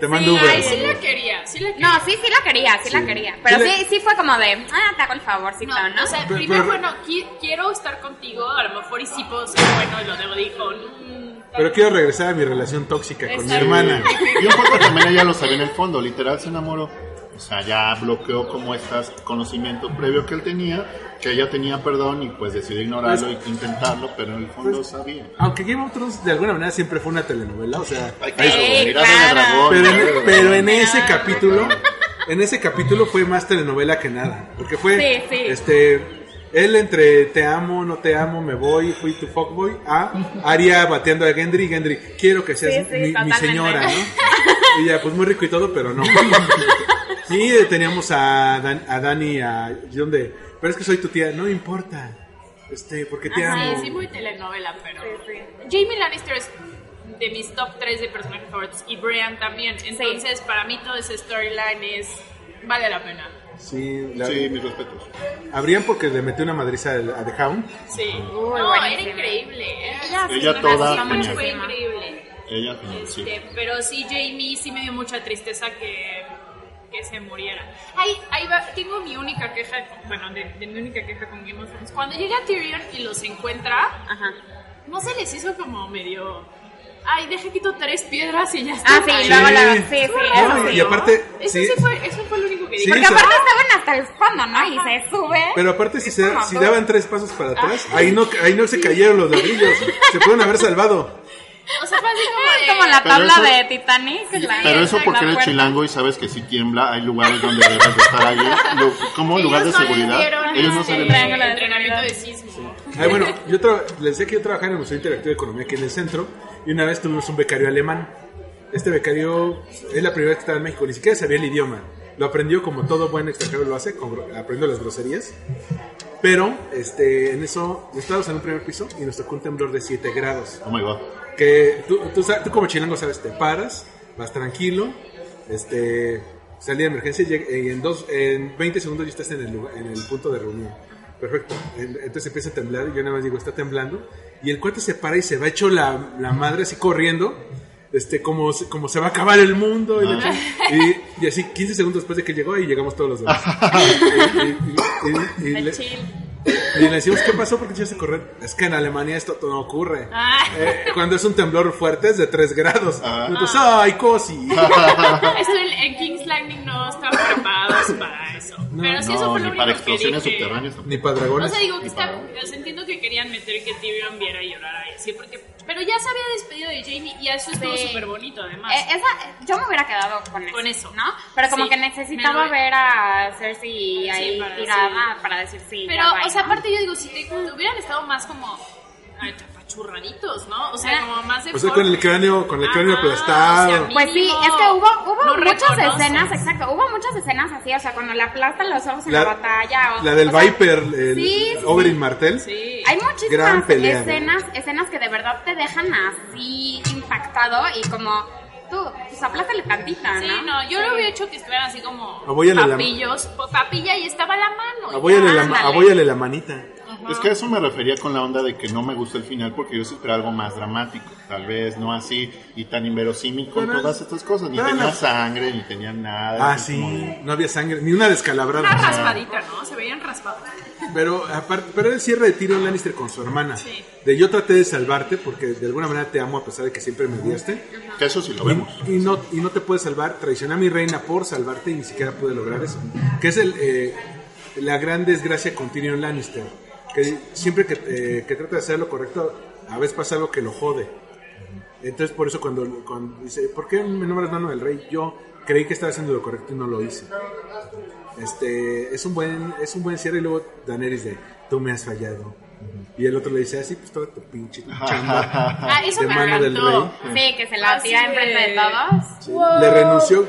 te mando Sí, Uber. Ay, sí la quería, sí la quería. No, sí, sí la quería, sí, Sí. la quería. Pero Sí sí, sí fue como de, ah, te hago el favorcito, No, ¿no? o sea, Pero- primero, pero- bueno, qui- quiero estar contigo, a lo mejor y sí puedo ser bueno, y lo debo dijo. Pero quiero regresar a mi relación tóxica con mi hermana. Y un poco también ella lo sabía en el fondo, literal se enamoró. O sea, ya bloqueó como estos conocimientos previo que él tenía, que ella tenía perdón y pues decidió ignorarlo e intentarlo, pero en el fondo Pues- sabía. Aunque Game of Thrones de alguna manera siempre fue una telenovela, o sea, claro. dragón. pero, en, dragón. pero en ese capítulo, en ese capítulo fue más telenovela que nada, porque fue, Sí, sí. este, él entre te amo, no te amo, me voy, fui tu fuckboy, a Aria bateando a Gendry, Gendry, quiero que seas Sí, sí, mi, señora, ¿no? Y ya, pues muy rico y todo, pero no. Y teníamos a, Dan- a Dani, a ¿dónde? Pero es que soy tu tía, no importa, este, porque te Ajá, amo. sí, muy telenovela, pero. Jamie Lannister es de mis top 3 de personajes favoritos y Brian también. Entonces, para mí, todo ese storyline es. Vale la pena. Sí, la- Sí, mis respetos. Habrían porque le metió una madriza a a The Hound. Sí. Uy, no, era increíble. Ella Ella sí, toda. Fue increíble. Ella sí. Este, pero sí, Jamie sí me dio mucha tristeza que, que se muriera. Ahí, ahí va, tengo mi única queja, bueno, de, de mi única queja con Game of Thrones. Cuando llega Tyrion y los encuentra, Ajá. no se les hizo como medio... Ay, deja quito tres piedras y ya está. Ah, sí, luego, Sí. luego, sí, sí, No, eso y sí. aparte, Eso sí, sí, fue, eso fue lo único que Sí, dije. Porque aparte estaban hasta el fondo, ¿no? Y se sube. pero aparte si, se, si daban tres pasos para atrás, ahí no, ahí no se cayeron los ladrillos, se pueden haber salvado. O sea, fue así como de... como la tabla eso- de Titanic. la- Pero eso la porque eres chilango y sabes que si tiembla, hay lugares donde debes de estar ahí. Lo- como lugar de no seguridad. dieron, Ellos no este, se Triángulo de entrenamiento de sismo. Ay, bueno, yo les decía que yo trabajaba en el Museo Interactivo de Economía aquí en el centro y una vez tuvimos un becario alemán. Este becario es la primera vez que estaba en México, ni siquiera sabía el idioma. Lo aprendió como todo buen extranjero lo hace, aprendió las groserías. Pero este, en eso, estábamos en un primer piso y nos tocó un temblor de 7 grados. Oh my god. que tú, tú, tú como chilango sabes, te paras, vas tranquilo, este, salida de emergencia y en, dos, en 20 segundos ya estás en el, en el punto de reunión. Perfecto. En- Entonces empieza a temblar y yo nada más digo, está temblando. Y el cuate se para y se va hecho la, la madre así corriendo. Este, como, se- como se va a acabar el mundo. Y, y así 15 segundos después de que llegó y llegamos todos los demás. y, y- le-. Y le decimos, ¿qué pasó? ¿Por qué echaste a correr? Es que en Alemania esto no ocurre. Ah. Eh, cuando es un temblor fuerte es de 3 grados. Ah. Entonces, ¡ay, cosi! Eso en, en King's Landing no están preparados para eso. Pero sí, eso No, fue lo ni único para explosiones subterráneas Ni para O dragones. sea, digo que está, o entiendo que querían meter que Tyrion viera y llorara y así, porque, pero ya se había despedido de Jamie y eso estuvo Sí. súper bonito además. Eh, esa, yo me hubiera quedado con eso. Con eso. ¿no? Pero como Sí. que necesitaba ver a Cersei ahí para tirada para decir sí. pero, ya o sea, ¿no? aparte yo digo, si te hubieran estado más como ay, apachurraditos, ¿no? O sea, Ah. como más de O sea, con el cráneo, con el cráneo aplastado. o sea, Pues sí, es que hubo, hubo no muchas reconoces. escenas, exacto, hubo muchas escenas así, o sea, cuando le aplastan los ojos en La- la, batalla. O, la del o sea, Viper, el sí, sí, Oberyn sí. Martell. Sí. Hay Gran muchísimas pelea, escenas, escenas que de verdad te dejan así impactado y como tú, pues aplástale tantita, Sí, ¿no? no, yo lo hubiera hecho que estuvieran así como la- papillos, po- papilla y estaba la mano. y Abóyale ya, la, abóyale la manita. Es que a eso me refería con la onda de que no me gustó el final porque yo sí esperaba algo más dramático. Tal vez no así y tan inverosímil con Pero- todas estas cosas. Ni tenía no. sangre, ni tenía nada. Ah, como sí. No había sangre, ni una descalabrada. Una raspadita, ¿no? Se veían raspados. Pero aparte, pero el cierre de Tyrion Lannister con su hermana. Sí. De yo traté de salvarte porque de alguna manera te amo a pesar de que siempre me odiaste. Que eso sí lo vemos. Y, y no, y no te puedes salvar. Traicioné a mi reina por salvarte y ni siquiera pude lograr eso. Que es el, eh, la gran desgracia con Tyrion Lannister. Que siempre que, eh, que trata de hacer lo correcto, a veces pasa algo que lo jode. Entonces por eso cuando, cuando dice, ¿por qué me nombras mano del rey? Yo creí que estaba haciendo lo correcto y no lo hice. Este, es un buen, es un buen cierre y luego Daenerys de, tú me has fallado. Y el otro le dice, así pues toda tu pinche chamba Ah, eso de me mano del encantó. rey. Sí, que se la tira de- enfrente de todos. Sí, Le renunció.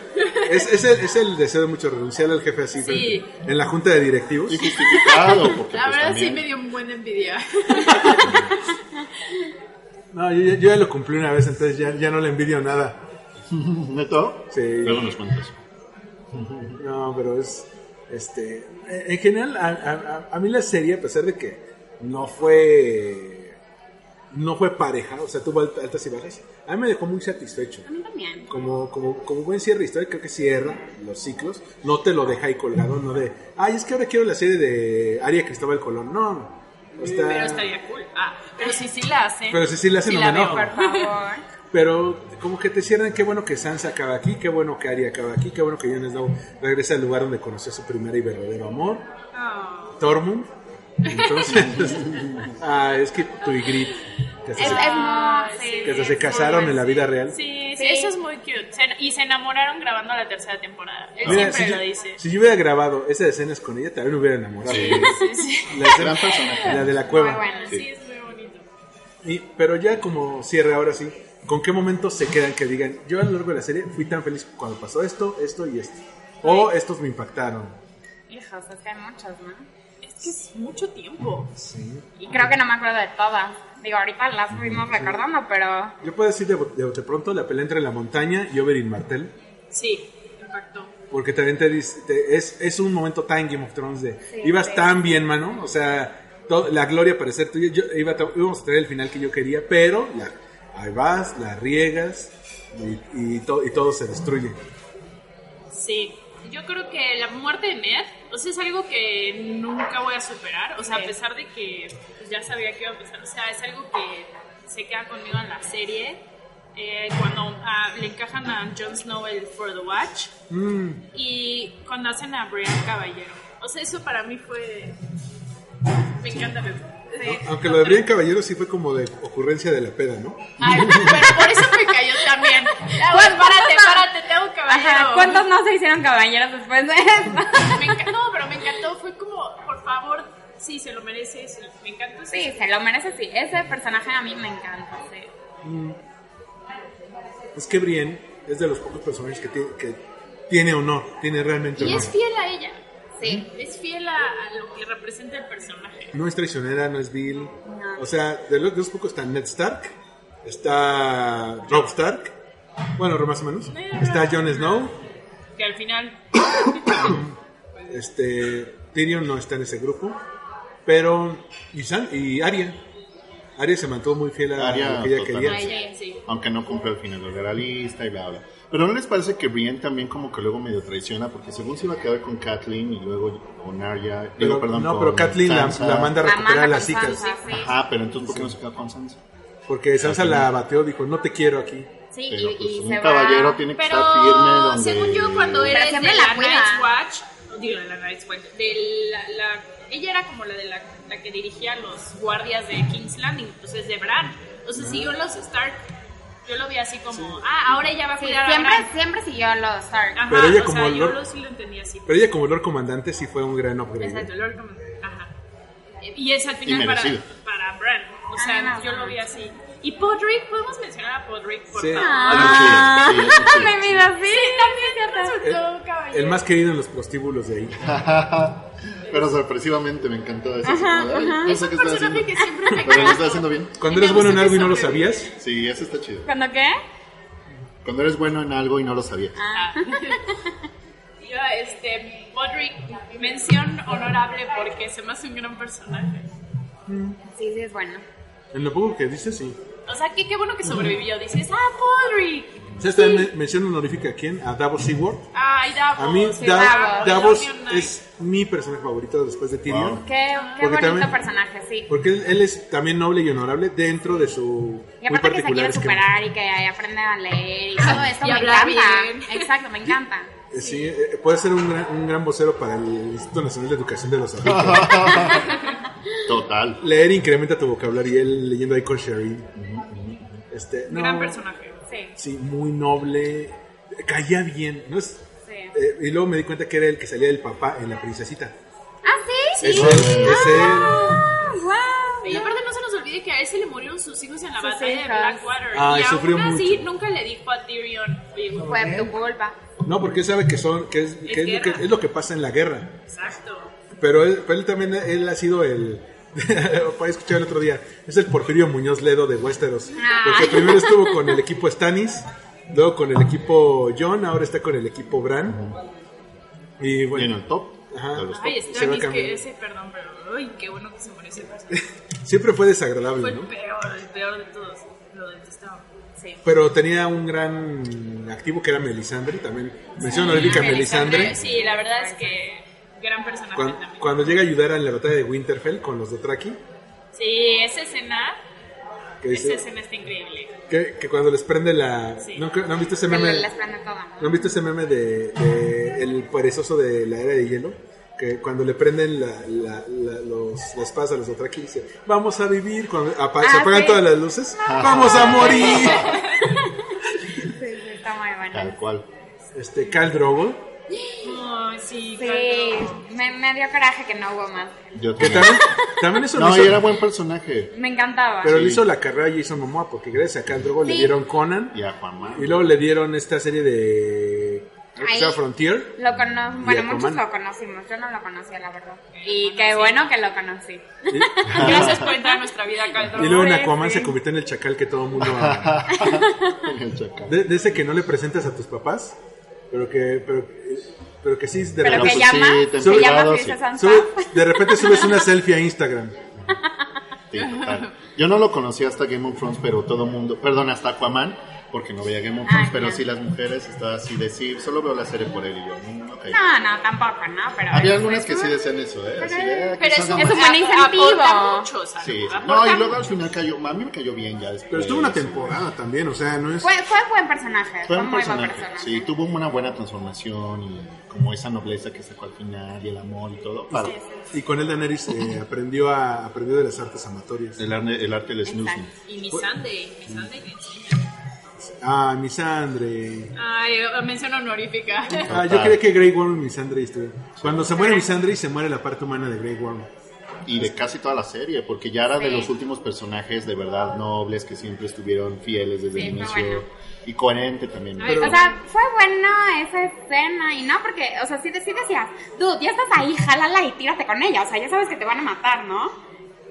Es, es, el, es el deseo de muchos, renunciar al jefe así Sí. frente- en la junta de directivos. Y justificado, porque La pues, verdad sí me dio un buen envidia. No, yo, ya- yo ya lo cumplí una vez, entonces ya, ya no le envidio nada. ¿Neto? Sí. Luego nos cuentas. No, pero es. Este. En general, a, a- a- a mí la serie, a pesar de que no fue. No fue pareja, o sea, tuvo alt- altas y bajas, a mí me dejó muy satisfecho. A mí también. Como, como, como buen cierre de historia, creo que cierra los ciclos, no te lo deja ahí colgado, no de, ay, es que ahora quiero la serie de Aria Cristóbal Colón. No, no. Está- Pero estaría cool. Ah, pero si sí la hacen. Pero si sí la hacen, no la me veo. Por favor. Pero como que te cierran, qué bueno que Sansa acaba aquí, qué bueno que Arya acaba aquí, qué bueno que Jon Snow regresa al lugar donde conoció su primer y verdadero amor, Ah. Tormund. Entonces, ah, es que tu y Grit, que hasta, Es, se, es muy... sí, que hasta sí, se casaron muy- en la vida real. Sí, sí, Sí. eso es muy cute. Se- y se enamoraron grabando la tercera temporada. Él Mira, siempre si, lo yo, dice. si yo hubiera grabado esas escenas con ella, también me hubiera enamorado. Sí. Sí, sí. La, escena- Gran personaje. la de la Muy cueva. bueno. Sí, es muy bonito. Y, pero ya como cierre ahora sí, ¿con qué momentos se quedan que digan, yo a lo largo de la serie fui tan feliz cuando pasó esto, esto y esto? O estos me impactaron. Hijos, es que hay muchos, ¿no? Que es mucho tiempo. Sí. Y creo que no me acuerdo de todas. Digo, ahorita las fuimos recordando, pero... Yo puedo decir de, de, de pronto la pelea entre la montaña y Oberyn Martell. Sí, impactó. Porque también te dice, te- es, es un momento tan Game of Thrones de, Sí, ibas sí. tan bien, mano, o sea, to- la gloria parecer tuya, yo iba a, íbamos a traer el final que yo quería, pero ahí vas, la riegas y, y, to- y todo se destruye. Sí, yo creo que la muerte de Ned, o sea, es algo que nunca voy a superar, o sea, a Sí. pesar de que pues, ya sabía que iba a pasar, o sea, es algo que se queda conmigo en la serie. Eh, cuando ah, le encajan a Jon Snow el For the Watch Mm, y cuando hacen a Brian Caballero. O sea, eso para mí fue... Me encanta. Sí. aunque lo de Brian Caballero sí fue como de ocurrencia de la peda, ¿no? Ay, pero por eso me cayó también. Ya, güey, párate, párate, tengo caballero. Ajá, ¿cuántos no hicieron caballeros después de esto? Me enca- no, pero me encantó. Fue como, por favor, sí, se lo merece. Sí, me encantó. Sí, se lo merece, sí. Ese personaje a mí me encanta, sí. Es que Brienne es de los pocos personajes que, tiene- que tiene honor, tiene realmente Y honor. es fiel a ella. Sí. Es fiel a, a lo que representa el personaje. No es traicionera, no es vil. O sea, de los, de los pocos está Ned Stark, está Rob Stark, bueno, más o menos. Está Jon Snow, Que al final. este Tyrion no está en ese grupo, pero y, San- y Arya. Arya se mantuvo muy fiel a Arya, lo que ella totalmente. quería. a ella, sí. Aunque no cumple el final de la lista y bla, bla. Pero ¿no les parece que Brienne también como que luego medio traiciona? Porque según se iba a quedar con Kathleen y luego con Arya... digo, Pero, perdón, no, pero Kathleen la, manda a La recuperar a las hijas. Sansa, sí. Ajá, pero entonces ¿por qué no se quedó con Sansa? Porque Sansa la bateó, dijo, no te quiero aquí. Sí, Pero y, pues y un se caballero va... tiene que Pero estar firme donde... según yo, cuando era de siempre la, la cuida. Night's Watch, digo, de la Night's Watch, de la, la- ella era como la de la, la que dirigía los guardias de King's Landing, entonces de Bran. Sea, siguió los Stark. Yo lo vi así como, ah, ahora ella va a Sí, cuidar a siempre, Bran. siempre siguió a los Stark. Ajá, Pero ella como sea, yo Lord- lo, sí lo entendí así. Pero ella como Lord Comandante sí fue un gran upgrade. ¿eh? Exacto, Lord Command- Ajá. Y es al final para, para Bran. O sea, Ah, no, yo no. lo vi así. Y Podrick, ¿podemos mencionar a Podrick, por Sí. favor? Ah, Sí, sí, sí. mi vida, sí. También resultó caballero. El más querido en los prostíbulos de ahí. Pero sorpresivamente me encantó eso. así como de, "Ay, No sé qué está personaje haciendo. que siempre me Pero lo está haciendo bien. Cuando me eres bueno en algo y no lo sabías, Sí, eso está chido. ¿Cuándo qué? Cuando eres bueno en algo y no lo sabías. Ah. Yo, este, Podrick, mención honorable porque se me hace un gran personaje. Sí, sí, es bueno. en lo poco que dices, sí. O sea, que qué bueno que sobrevivió. Dices, ah, Podrick. ¿Sabes también me- mención honorífica a quién? A Davos Seaworth. Ay, Davos. A mí, sí, Da- Davos. Es mi personaje favorito después de Tyrion. Wow. Qué, qué Porque bonito también- personaje, sí. Porque él, él es también noble y honorable dentro de su Y muy aparte que se particular quiere superar y que aprende a leer y todo esto Y me encanta. bien. Exacto, me encanta. Eh, Sí, eh, puede ser un gran, un gran vocero para el Instituto Nacional de Educación de los Adultos. Total. Leer incrementa tu vocabulario y él leyendo ahí con Sherry. Este, no, Gran personaje. Sí, Sí, muy noble. Caía bien. ¿no? Es, sí. eh, y luego me di cuenta que era el que salía del papá en la princesita. ¿Ah, sí? Es él, es él. Ah, wow. Y aparte no se nos olvide que a él se le murieron sus hijos en la Sus batalla de. Blackwater. Ay, y sufrió aún así mucho. nunca le dijo a Tyrion, oye, Fue tu culpa. No, porque él sabe que son, que es, que es, lo que, es lo que pasa en la guerra. Exacto. Pero él, pero él también, él ha sido el, para escuchar el otro día, es el Porfirio Muñoz Ledo de Westeros. Porque primero estuvo con el equipo Stannis, luego con el equipo John, ahora está con el equipo Bran. Y Y en bueno, el top. Ajá. de los top. Ay, Stannis, que ese, perdón, pero ay, qué bueno que se murió ese personaje. siempre fue desagradable, Fue el ¿no? peor, el peor de todos. Lo detestaba. Sí. Pero tenía un gran activo que era Melisandre, también mención honorífica a Melisandre. Sí, la verdad es que gran personaje Cuando, también. cuando llega a ayudar a la batalla de Winterfell con los Dothraki, Sí, esa escena, que, esa dice, escena está increíble. que, que cuando les prende la... Sí. ¿no, ¿no han visto ese Se meme? le- les prende todo. ¿No han visto ese meme de, de el perezoso de la era de hielo? Que cuando le prenden la, la, la, los, la espada a los Dothraki dice, vamos a vivir, cuando apa- se Ah, apagan sí. todas las luces, vamos a morir. Sí, está muy bueno. Tal cual. Este, Khal Drogo, Ay, sí, Sí, claro. me, me dio coraje que no hubo más. Yo que también. también, también eso No, hizo, era buen personaje. Me encantaba. pero Sí. le hizo la carrera a Jason Momoa, porque gracias a Khal Drogo le Sí. dieron Conan, Y a Juanma. y luego le dieron esta serie de... Ahí. Frontier. Lo cono bueno, Aquaman. muchos lo conocimos, yo no lo conocía, la verdad. Y qué bueno que lo conocí. Y, Gracias por entrar a nuestra vida, Caldro. y luego en Sí, Aquaman sí. se convirtió en el chacal que todo el mundo ama. El chacal. De, de ese que no le presentas a tus papás, pero que, pero, pero que sí, de Pero repente, que sí, llama, sí. Sube- de repente subes una selfie a Instagram. Sí, total. Yo no lo conocí hasta Game of Thrones, pero todo mundo, perdón, hasta Aquaman, porque no veía Game of Thrones, Ah, pero sí las mujeres estaba así de sí, solo veo la serie por él y yo, mm, ok. No, no, tampoco, ¿no? Pero Había algunas que sí decían eso, ¿eh? Pero- Así de, ah, Pero que es un, un buen incentivo. mucho. Sí, sí. No, y luego al final cayó, a mí me cayó bien ya después. Pero estuvo una temporada también, o sea, no es... Fue, fue buen personaje, fue, un muy buen personaje, personaje. sí, tuvo una buena transformación y como esa nobleza que sacó al final y el amor y todo. Claro, Y con él Daenerys eh, aprendió, a, aprendió de las artes amatorias. el, arte- el arte del snoozing. Y mi Sunday, mi Sunday. Ah, Misandre. Ay, mención honorífica. Ah, yo creía que Grey Worm y Misandre estuve. Cuando se muere Misandre se muere la parte humana de Grey Worm. Y de casi toda la serie, porque ya era de los últimos personajes de verdad nobles que siempre estuvieron fieles desde Sí, el inicio. bueno. Y coherente también. Ay, O sea, fue bueno esa escena y no porque, o sea, sí, sí decías, dude, ya estás ahí, jálala y tírate con ella, o sea, ya sabes que te van a matar, ¿no?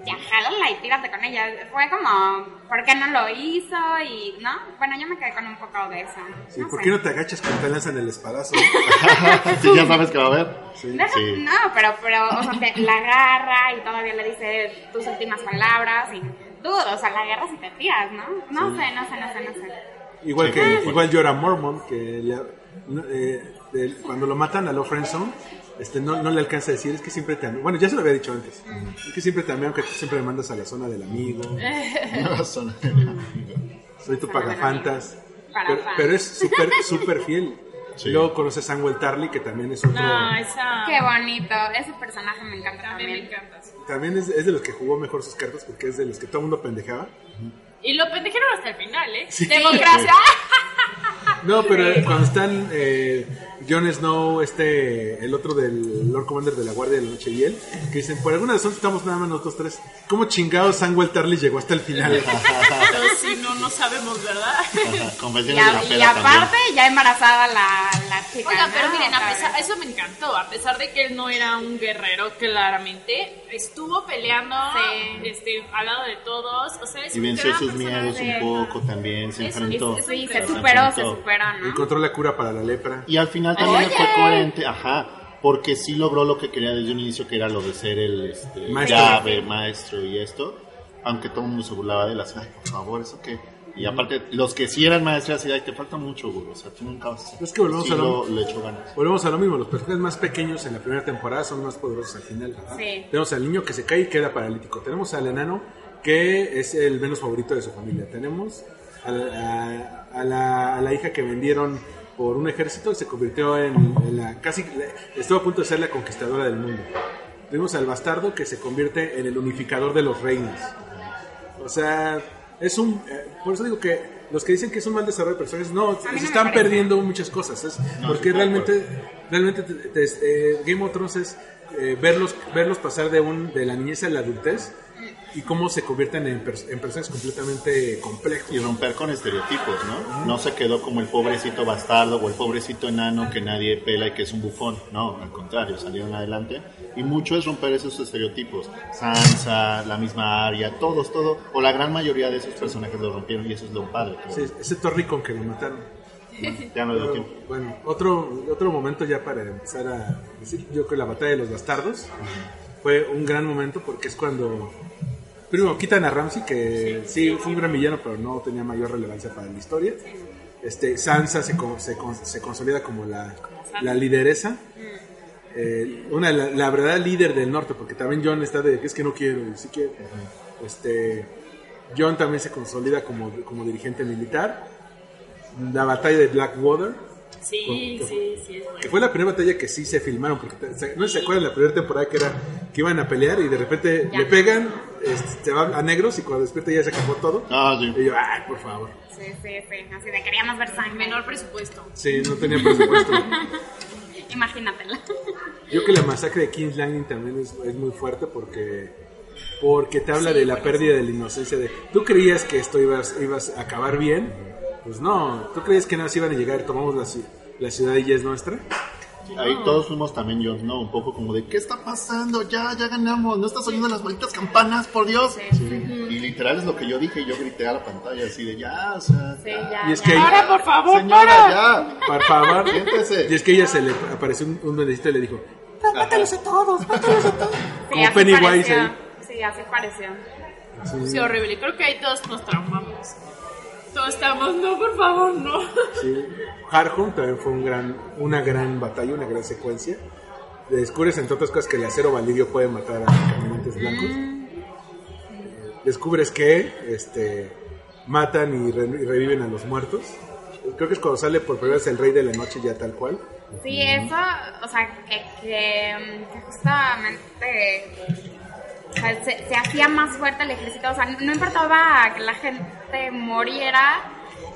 Ya jálala y tírate con ella. Fue como, ¿por qué no lo hizo? Y, ¿no? Bueno, yo me quedé con un poco de eso. Sí, no ¿Por sé. qué no te agachas cuando te lanzan el espadazo? Sí, ya sabes que va a haber. Deja- Sí. No, pero, pero, o sea, te la agarra y todavía le dice tus últimas palabras y, dude, o sea, la agarras y te tiras, ¿no? No sé, no sé, no sé, no sé. Igual Sí, que igual llora Mormon, que le- eh, de- cuando lo matan a Lo Friendzone, este, no, no le alcanza a decir, es que siempre te amé. Bueno, ya se lo había dicho antes. Es que siempre te amé, aunque tú siempre me mandas a la zona del amigo. No, son- Soy tu Zona del pagafantas. Para Pero, pero es súper, súper fiel. Sí. Luego conoces a Samuel Tarly, que también es otro... No, esa. Qué bonito, ese personaje me encanta También me encanta. También es, es de los que jugó mejor sus cartas, porque es de los que todo el mundo pendejaba. Y lo pendejaron hasta el final, ¿eh? Sí. Democracia. No, pero cuando están eh, Jon Snow, este, el otro del Lord Commander de la Guardia de la Noche y él, que dicen, por alguna razón estamos nada más nosotros tres. ¿Cómo chingados Samuel Tarly llegó hasta el final? Si no, no sabemos, ¿verdad? Y, Confesiones de la a- y aparte, ya embarazada la, la chica. Oiga, pero miren, a pesar, eso me encantó, a pesar de que él no era un guerrero, claramente, estuvo peleando Sí. este, al lado de todos, o sea, es Y venció sus miedos un poco también, se Eso, enfrentó. eso, Sí, Se se superó, se enfrentó. superó, ¿no? Encontró la cura para la lepra. Y al final también Oye. fue coherente, ajá, porque sí logró lo que quería desde un inicio, que era lo de ser el este, Maestro. llave, maestro y esto, aunque todo el mundo se burlaba de él, así, ay, por favor, ¿eso qué? Y aparte, los que sí eran maestros, así, ay, te falta mucho, güey, o sea, tú nunca vas a. Es que volvemos sí a lo- lo, le echó ganas. Volvemos a lo mismo, los personajes más pequeños en la primera temporada son más poderosos al final. Sí. Tenemos al niño que se cae y queda paralítico. Tenemos al enano que es el menos favorito de su familia. Tenemos a, la- a la, a la hija que vendieron por un ejército y se convirtió en, en la casi estuvo a punto de ser la conquistadora del mundo. Tenemos al bastardo que se convierte en el unificador de los reinos. O sea, es un. eh, por eso digo que los que dicen que es un mal desarrollo de personajes, no, se están parece. perdiendo muchas cosas. Es No, porque sí, realmente, realmente te- te- eh, Game of Thrones es eh, verlos, verlos pasar de, un, de la niñez a la adultez y cómo se convierten en, en personas completamente complejos. y romper con estereotipos, ¿no? No se quedó como el pobrecito bastardo o el pobrecito enano que nadie pela y que es un bufón, no, al contrario, salieron adelante. Y mucho es romper esos estereotipos. Sansa, la misma Arya, todos, todo, o la gran mayoría de esos personajes lo rompieron y eso es lo padre. Sí, excepto Rickon que lo mataron. Ya no dio tiempo. bueno, otro, otro momento ya para empezar a decir, yo creo que la batalla de los bastardos fue un gran momento porque es cuando primero quitan a Ramsey que sí, fue un gran villano pero no tenía mayor relevancia para la historia. Este, Sansa se, se, se consolida como la, la lideresa. Eh, una, la, la verdadera líder del norte, porque también John está de que es que no quiero, y sí quiero. Este, John también se consolida como, como dirigente militar. La batalla de Blackwater, Sí, sí, sí, es que fue la primera batalla que sí se filmaron, porque no sé si se acuerdan la primera temporada que era que iban a pelear y de repente Ya. le pegan, este, se van a negros y cuando despierta ya se acabó todo. Ah, sí. Y yo, ay, por favor. Sí, sí, sí. Así de queríamos ver sangre. Menor presupuesto. Sí, no tenía presupuesto. Imagínatela. Yo creo que la masacre de King's Landing también es, es muy fuerte porque porque te habla Sí, de la pérdida de la inocencia de tú creías que esto ibas ibas a acabar bien pues no tú creías que nada más iban a llegar tomamos la, la ciudad y ya es nuestra Ahí todos fuimos también Jon Snow, un poco como de, ¿qué está pasando? Ya, ya ganamos, no estás oyendo las malditas campanas, por Dios. Y literal es lo que yo dije y yo grité a la pantalla así de, ya, o sea, Sí, ya. Y es ya. que- por favor, señora, para. ya. por favor Siéntese. y es que ella se le apareció un, un y le dijo Mátalos a todos. Sí, como así Pennywise pareció. ahí. Sí, así pareció. Sí, horrible. Creo que ahí todos nos traumamos. Todos estamos, no, por favor, no. Sí. Harhorn también fue un gran, una gran batalla, una gran secuencia. Descubres, entre otras cosas, que el acero valirio puede matar a caminantes blancos. Descubres que este, matan y, re- y reviven a los muertos. Creo que es cuando sale por primera vez el rey de la noche ya tal cual. Sí, eso, o sea, que, que, mm, que justamente o sea, se, se hacía más fuerte el ejército, o sea, no importaba que la gente muriera,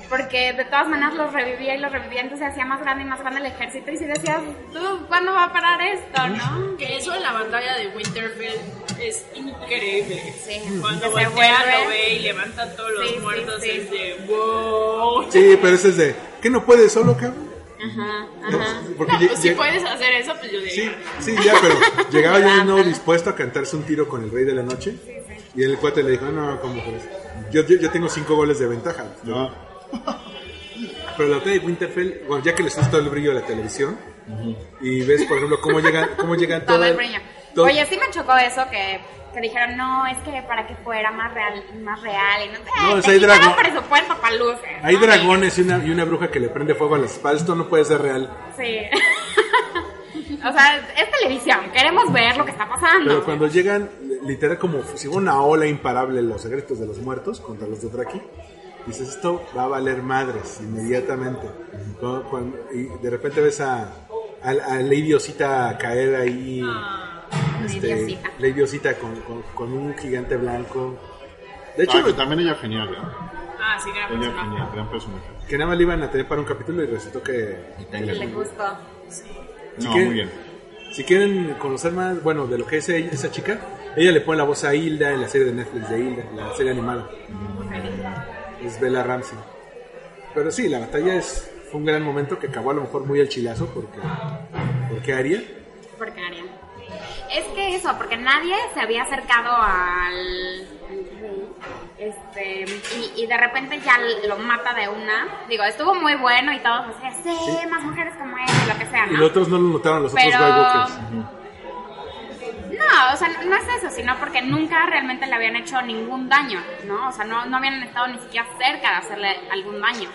porque de todas maneras los revivía y los revivía, entonces se hacía más grande y más grande el ejército y si decías, tú, ¿cuándo va a parar esto, no? Que eso en la batalla de Winterfell es increíble. Sí, Cuando voltea, vuelve- lo ve y levanta todos los Sí, muertos, sí. es de wow. Sí, pero ese es de, ¿qué no puedes solo, cabrón? Ajá, ajá. Porque No, lle- pues si puedes hacer eso, pues yo Sí, diría. sí, ya, pero llegaba yo no dispuesto a cantarse un tiro con el rey de la noche. Y el cuate le dijo, no, ¿cómo crees? Yo, yo, yo tengo cinco goles de ventaja. No. Pero la batalla de Winterfell, bueno, ya que les gusta el brillo de la televisión, y ves, por ejemplo, cómo llegan, cómo llegan todo el brillo. todo- Oye, sí me chocó eso que, que dijeron, no, es que para que fuera más real, más real y no No, es te hay quitaron dragón- presupuesto para luces. hay ¿no? dragones y una, y una bruja que le prende fuego a las espaldas, esto no puede ser real. Sí. o sea, es televisión, queremos ver lo que está pasando. Pero cuando llegan, literal, como si fuera una ola imparable los secretos de los muertos contra los de Draki, dices, esto va a valer madres inmediatamente. Cuando- cuando- y de repente ves a, a, a Lady Osita caer ahí. Este, Lady Osita. Con, con, con un gigante blanco. De hecho, Ah, que también ella genial, ¿eh? Ah, sí, gran Ella personaje. genial, gran personaje. que nada más le iban a tener para un capítulo y resultó que... Le gustó. No, que- muy bien. Si quieren conocer más, bueno, de lo que es ella- esa chica, ella le pone la voz a Hilda en la serie de Netflix de Hilda, la serie animada. Es Bella Ramsey. Pero sí, la batalla es, fue un gran momento que acabó a lo mejor muy al chilazo porque, porque Aria. Porque Ariel. Es que eso, porque nadie se había acercado al. Este. Y, y de repente ya lo mata de una. Digo, estuvo muy bueno y todos así, sí, más mujeres como él, y lo que sea, Y ¿no? los otros no lo notaron, los Pero- otros Walkers. No, o sea, no es eso, sino porque nunca realmente le habían hecho ningún daño, ¿no? O sea, no, no habían estado ni siquiera cerca de hacerle algún daño.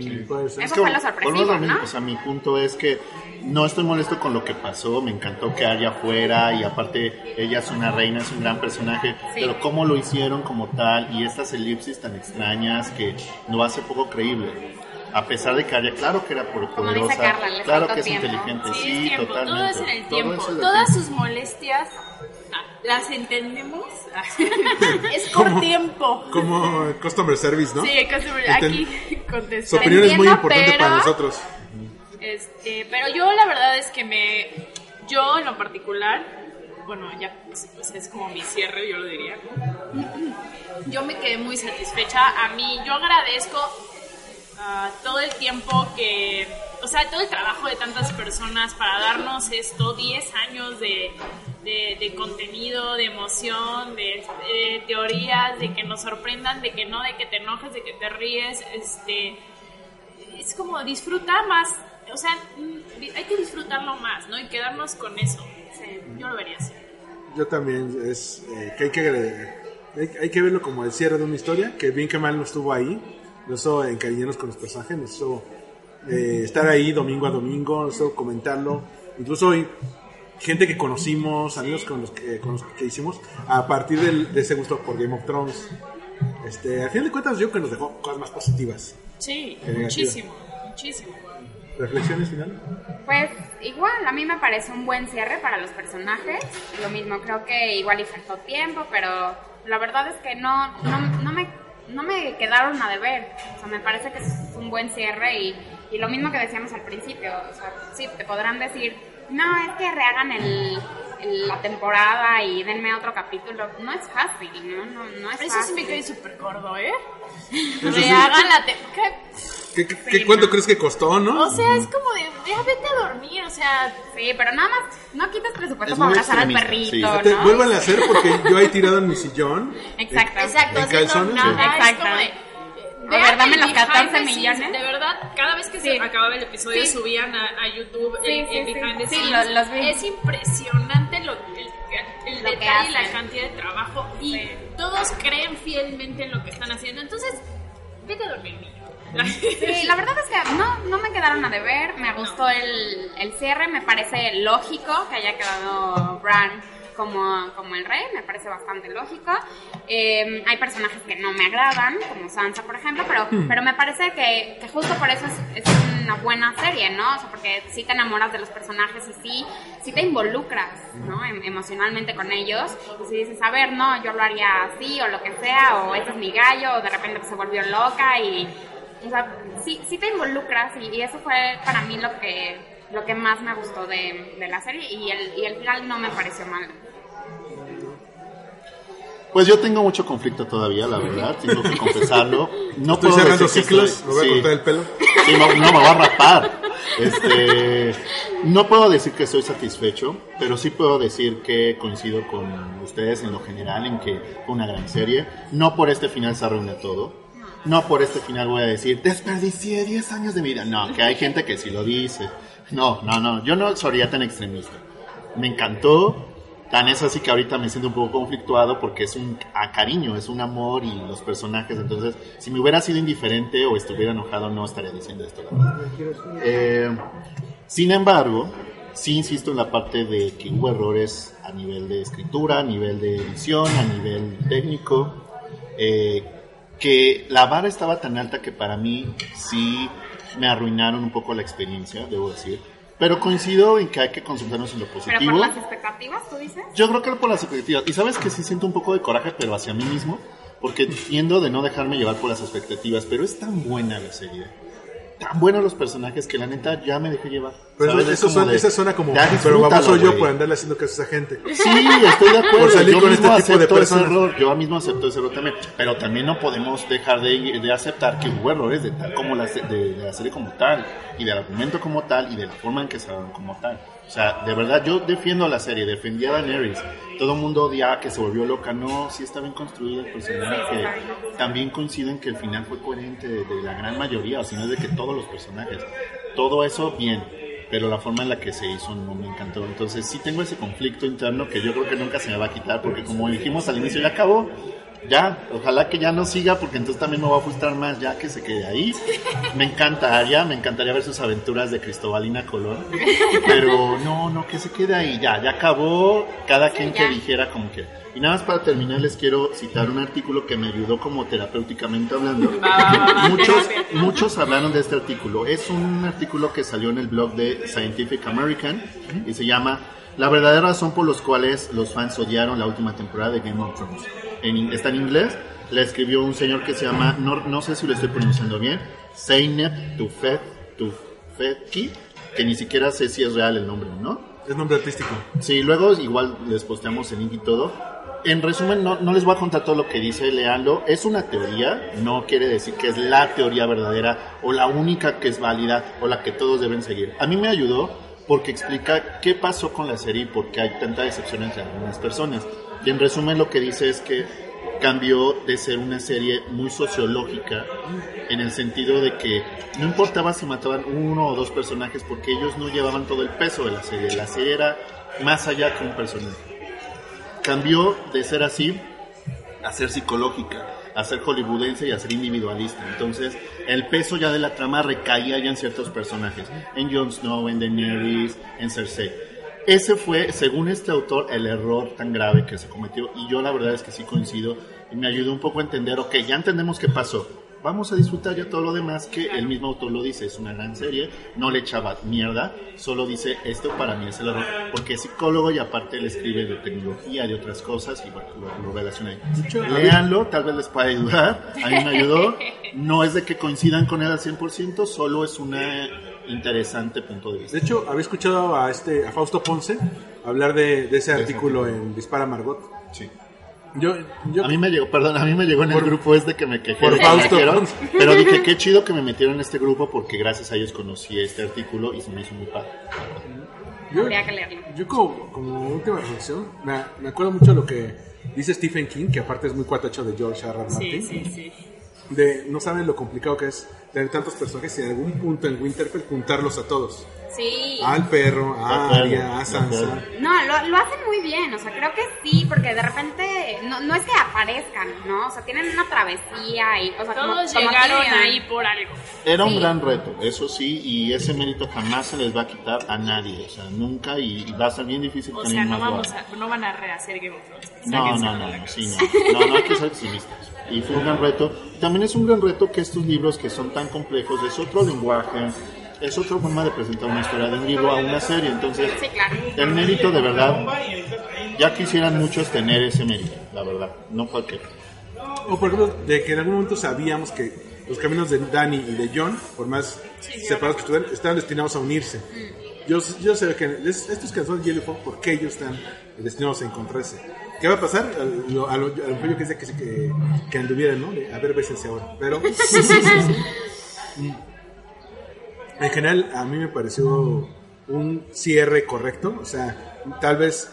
Ser. Eso que fue lo sorpresivo, ¿no? O sea, mi punto es que no estoy molesto con lo que pasó, me encantó que Arya fuera y aparte ella es una reina, es un gran personaje, Sí. pero cómo lo hicieron como tal y estas elipsis tan extrañas que lo hace poco creíble. A pesar de que Arya, claro que era por poderosa, Carla, claro que es tiempo. inteligente, Sí, sí, es totalmente. todo es en el tiempo. Todas tiempo. sus molestias ah, las entendemos. es por tiempo. Como customer service, ¿no? Sí, customer- Enten- aquí Su contestar. opinión es muy importante pero- para nosotros. Este, pero yo la verdad es que me, yo en lo particular, bueno, ya pues, es como mi cierre, yo lo diría. Yo me quedé muy satisfecha. A mí, yo agradezco ah, todo el tiempo que, o sea, todo el trabajo de tantas personas para darnos esto, 10 años de, de, de contenido, de emoción, de, de teorías, de que nos sorprendan, de que no, de que te enojes, de que te ríes, este es como disfrutar más, o sea, mm, hay que disfrutarlo más, ¿no? Y quedarnos con eso. Sí, yo lo vería así. Yo también, es eh, que hay que hay, hay que verlo como el cierre de una historia, que bien que mal no estuvo ahí, nos hizo encariñarnos con los personajes, hizo eh, estar ahí domingo a domingo, hizo comentarlo, incluso hay gente que conocimos, amigos con los que, con los que hicimos, a partir del- de ese gusto por Game of Thrones. Este, al final de cuentas, yo creo que nos dejó cosas más positivas. Sí, negativo. muchísimo, muchísimo. ¿Reflexiones final? Pues igual, a mí me parece un buen cierre para los personajes. Lo mismo, creo que igual y faltó tiempo, pero la verdad es que no, no, no me, no me quedaron a deber. O sea, me parece que es un buen cierre y, y lo mismo que decíamos al principio. O sea, sí, te podrán decir, no, es que rehagan el, el- la temporada y denme otro capítulo. No es fácil, ¿no? No, no es Eso sí fácil. me quedé súper gordo, ¿eh? Eso Me sí. hagan la te- ¿qué? ¿Qué, qué- qué- cuánto crees que costó, no? O sea, es como de, ya vete a dormir, o sea, Sí, pero nada más, no quitas presupuesto Es para abrazar al perrito, sí. Te- ¿no? Vuelvan a hacer porque yo he tirado en mi sillón. Exacto. exacto, ¿En calzones? nada, es Exacto. como de, A ver, dame el los behind 14 the scenes, millones. De verdad, cada vez que Sí. se acababa el episodio Sí. subían a, a YouTube Sí, el, sí, el sí. behind the scenes. lo- los vi. Es impresionante lo, el, el Lo detalle y la cantidad de trabajo y todos creen fielmente en lo que están haciendo. Entonces, vete a dormir, niño. Sí, la verdad es que no, no me quedaron a deber, me gustó el, el cierre, me parece lógico que haya quedado Bran como, como el rey, me parece bastante lógico. Eh, hay personajes que no me agradan, como Sansa, por ejemplo, pero, pero me parece que, que justo por eso es, es una buena serie, ¿no? O sea, porque sí te enamoras de los personajes y sí, sí te involucras, ¿no? Em- emocionalmente con ellos. Y si dices, a ver, no, yo lo haría así o lo que sea, o este es mi gallo, o de repente se volvió loca y... O sea, sí, sí te involucras y, y eso fue para mí lo que, lo que más me gustó de, de la serie y el, y el final no me pareció mal. Pues yo tengo mucho conflicto todavía, la verdad, tengo que confesarlo. No Estoy puedo cerrando decir que ciclos, estoy- me voy a sí. cortar el pelo. Sí, no, no me voy a rapar. Este, no puedo decir que estoy satisfecho, pero sí puedo decir que coincido con ustedes en lo general en que fue una gran serie. No por este final se arruina todo. No por este final voy a decir, desperdicié 10 años de mi vida. No, que hay gente que sí lo dice. No, no, no, yo no sería tan extremista. Me encantó. Tan es así que ahorita me siento un poco conflictuado porque es un a cariño, es un amor y los personajes. Entonces, si me hubiera sido indiferente o estuviera enojado, no estaría diciendo esto. Eh, sin embargo, sí insisto en la parte de que hubo errores a nivel de escritura, a nivel de edición, a nivel técnico, eh, que la vara estaba tan alta que para mí sí me arruinaron un poco la experiencia, debo decir. Pero coincido en que hay que concentrarnos en lo Pero positivo. por las expectativas, tú dices. Yo creo que por las expectativas. Y sabes que sí siento un poco de coraje, pero hacia mí mismo, porque tiendo de no dejarme llevar por las expectativas. Pero es tan buena la serie, tan buenos los personajes que la neta ya me dejé llevar. Pero ¿Sabes? eso, suena, como. ya Pero baboso disfrútalo, yo por andarle haciendo caso a esa gente. Sí, estoy de acuerdo. Por salir yo con mismo este tipo de acepto ese personas. error. Yo mismo acepto ese error también. Pero también no podemos dejar de, de aceptar que hubo errores de tal como la, de, de la serie como tal, y del argumento como tal, y de la forma en que se como tal. O sea, de verdad, yo defiendo la serie, defendí a Daenerys. Todo el mundo odia que se volvió loca. No, sí está bien construido el personaje. También coinciden que el final fue coherente de, de la gran mayoría, o si no es de que todos los personajes. Todo eso, bien pero la forma en la que se hizo no me encantó. Entonces sí tengo ese conflicto interno que yo creo que nunca se me va a quitar, porque como dijimos al inicio, ya acabó. Ya, ojalá que ya no siga, porque entonces también me va a frustrar más ya que se quede ahí. Me encanta Aria, me encantaría ver sus aventuras de Cristobalina Colón, pero no, no, que se quede ahí, ya, ya acabó, cada quien que dijera como que... Y nada más para terminar les quiero citar un artículo que me ayudó como terapéuticamente hablando. Muchos, muchos hablaron de este artículo. Es un artículo que salió en el blog de Scientific American y se llama La verdadera razón por los cuales los fans odiaron la última temporada de Game of Thrones. En está en inglés, la escribió un señor que se llama, no, no sé si lo estoy pronunciando bien, Zeynep Tufet, Tufetki, que ni siquiera sé si es real el nombre, ¿no? Es nombre artístico. Sí, luego igual les posteamos el link y todo. En resumen, no, no les voy a contar todo lo que dice, leanlo. Es una teoría, no quiere decir que es la teoría verdadera o la única que es válida o la que todos deben seguir. A mí me ayudó porque explica qué pasó con la serie y por qué hay tanta decepción entre algunas personas. Y en resumen lo que dice es que cambió de ser una serie muy sociológica en el sentido de que no importaba si mataban uno o dos personajes porque ellos no llevaban todo el peso de la serie. La serie era más allá que un personaje. Cambió de ser así a ser psicológica, a ser hollywoodense y a ser individualista. Entonces, el peso ya de la trama recaía ya en ciertos personajes, en Jon Snow, en Daenerys, en Cersei. Ese fue, según este autor, el error tan grave que se cometió y yo la verdad es que sí coincido y me ayudó un poco a entender, ok, ya entendemos qué pasó. Vamos a disfrutar ya todo lo demás que el mismo autor lo dice, es una gran serie, no le echaba mierda, solo dice esto para mí es el error, porque es psicólogo y aparte le escribe de tecnología, de otras cosas y bueno, lo, lo relaciona ahí. hecho, Leanlo, tal vez les pueda ayudar, a mí me ayudó, no es de que coincidan con él al 100%, solo es un interesante punto de vista. De hecho, había escuchado a este a Fausto Ponce hablar de, de ese artículo en Dispara Margot. Sí. Yo, yo A mí me llegó, perdón, a mí me llegó en el grupo este que me quejé por que Fausto. pero dije qué chido que me metieron en este grupo porque gracias a ellos conocí este artículo y se me hizo muy padre. yo, Habría que leerlo. yo como, como última reflexión, me, me acuerdo mucho de lo que dice Stephen King, que aparte es muy cuatacho de George R. R. Sí, Martin. sí, sí. de no saben lo complicado que es tener tantos personajes y en algún punto en Winterfell juntarlos a todos. Sí. Al perro, a Arya, a Sansa. No, lo, lo hacen muy bien, o sea, creo que sí, porque de repente no, no es que aparezcan, ¿no? O sea, tienen una travesía y, o sea, Todos como llegaron ahí por algo. Era un gran reto, eso sí, y ese mérito jamás se les va a quitar a nadie, o sea, nunca, y, y va a ser bien difícil O sea, no, vamos a, no van a rehacer Game of Thrones. No, no, no, no, sí, no, no, no hay que ser optimistas. Y fue un gran reto. También es un gran reto que estos libros que son tan complejos, es otro lenguaje, es otra forma de presentar una historia de un libro a una serie. Entonces, Sí, claro. el mérito de verdad, ya quisieran muchos tener ese mérito, la verdad, no cualquiera. O por ejemplo, de que en algún momento sabíamos que los caminos de Dani y de John, por más separados que estuvieran, estaban destinados a unirse. Yo, yo sé que es- estos que son Yellowfall, ¿por qué ellos están destinados a encontrarse? ¿Qué va a pasar? A lo, a lo, a lo mejor yo quise que, que, que anduvieran, ¿no? De, a ver, bésense ahora. Pero Mm. En general a mí me pareció un cierre correcto. O sea, tal vez,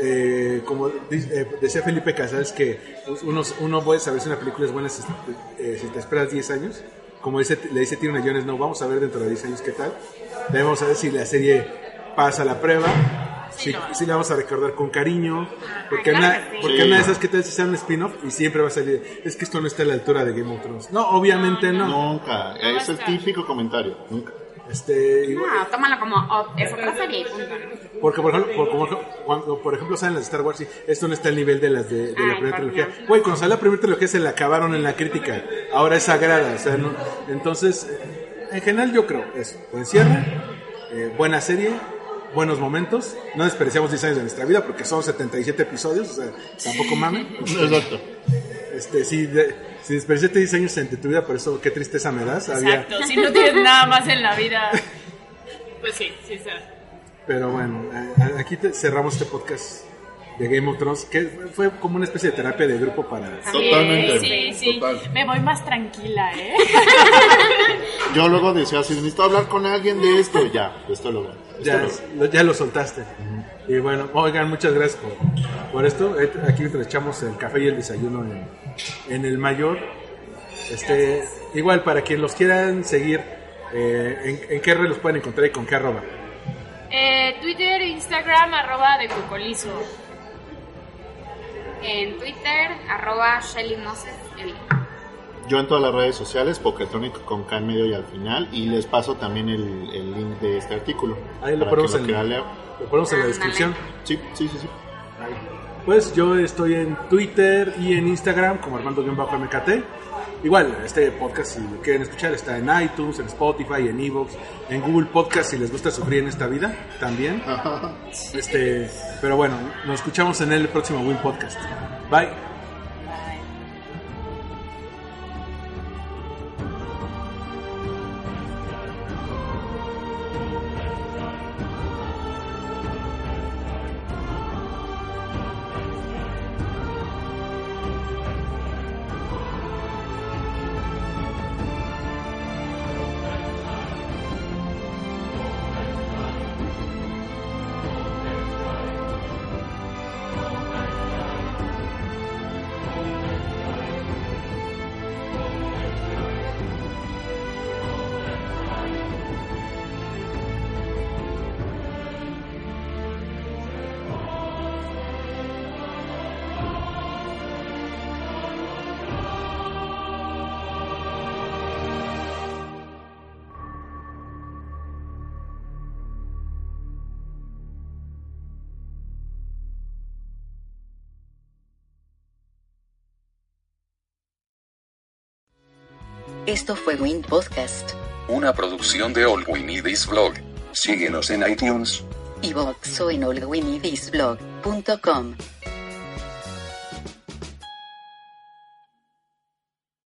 eh, como di- eh, decía Felipe Casals, que uno, uno puede saber si una película es buena si, eh, si te esperas 10 años. Como dice, le dice Tyrion a Jones, no, vamos a ver dentro de 10 años qué tal. Debemos ver si la serie pasa la prueba. Si, si la vamos a recordar con cariño. Porque, claro una, que sí. porque Sí. una de esas que tal si sea un spin-off y siempre va a salir. Es que esto no está a la altura de Game of Thrones. No, obviamente no. Nunca, es el típico comentario, nunca. Este, igual- No, tómalo como oh, es otra serie y punto. Porque, por ejemplo, por, como- cuando, por ejemplo, salen las de Star Wars, y esto no está al nivel de las de, de la Ay, primera trilogía. Güey, cuando salió la primera trilogía se la acabaron en la crítica. Ahora es sagrada. O sea, no- entonces, en general yo creo eso. Buen cierre, eh, buena serie, buenos momentos. No desperdiciamos 10 años de nuestra vida porque son 77 episodios. O sea, tampoco mamen. Exacto. Este, si, de- si desperdiciaste 10 años en tu vida, por eso qué tristeza me das. Había, Exacto. Si no tienes nada más en la vida, pues sí, sí, sí. Pero bueno, aquí te- cerramos este podcast de Game of Thrones, que fue como una especie de terapia de grupo para... Totalmente. Sí, sí. Total. Me voy más tranquila, ¿eh? Yo luego decía, si necesito hablar con alguien de esto, ya, esto lo esto Ya, lo- ya lo soltaste. Y bueno, oigan, muchas gracias por, por esto. Eh, Aquí te echamos el café y el desayuno en, en el mayor. Este, igual, para quien los quieran seguir, eh, en, en qué red los pueden encontrar y con qué arroba? Eh, Twitter, Instagram, arroba de cocolizo. En Twitter, arroba Shelly Moses. Yo en todas las redes sociales, Poketronic con K en medio y al final, y les paso también el, el link de este artículo. Ahí lo ponemos, que lo en, leer. lo ponemos en la descripción. Sí, sí, sí, sí. Pues yo estoy en Twitter y en Instagram como Armando-MKT. Igual, este podcast, si lo quieren escuchar, está en iTunes, en Spotify, en Evox, en Google Podcast, si les gusta sufrir en esta vida, también. Este, pero bueno, nos escuchamos en el próximo Win Podcast. Bye. Esto fue Win Podcast. Una producción de All We Need Is Blog. Síguenos en iTunes. iVoox o en allwinidisblog.com.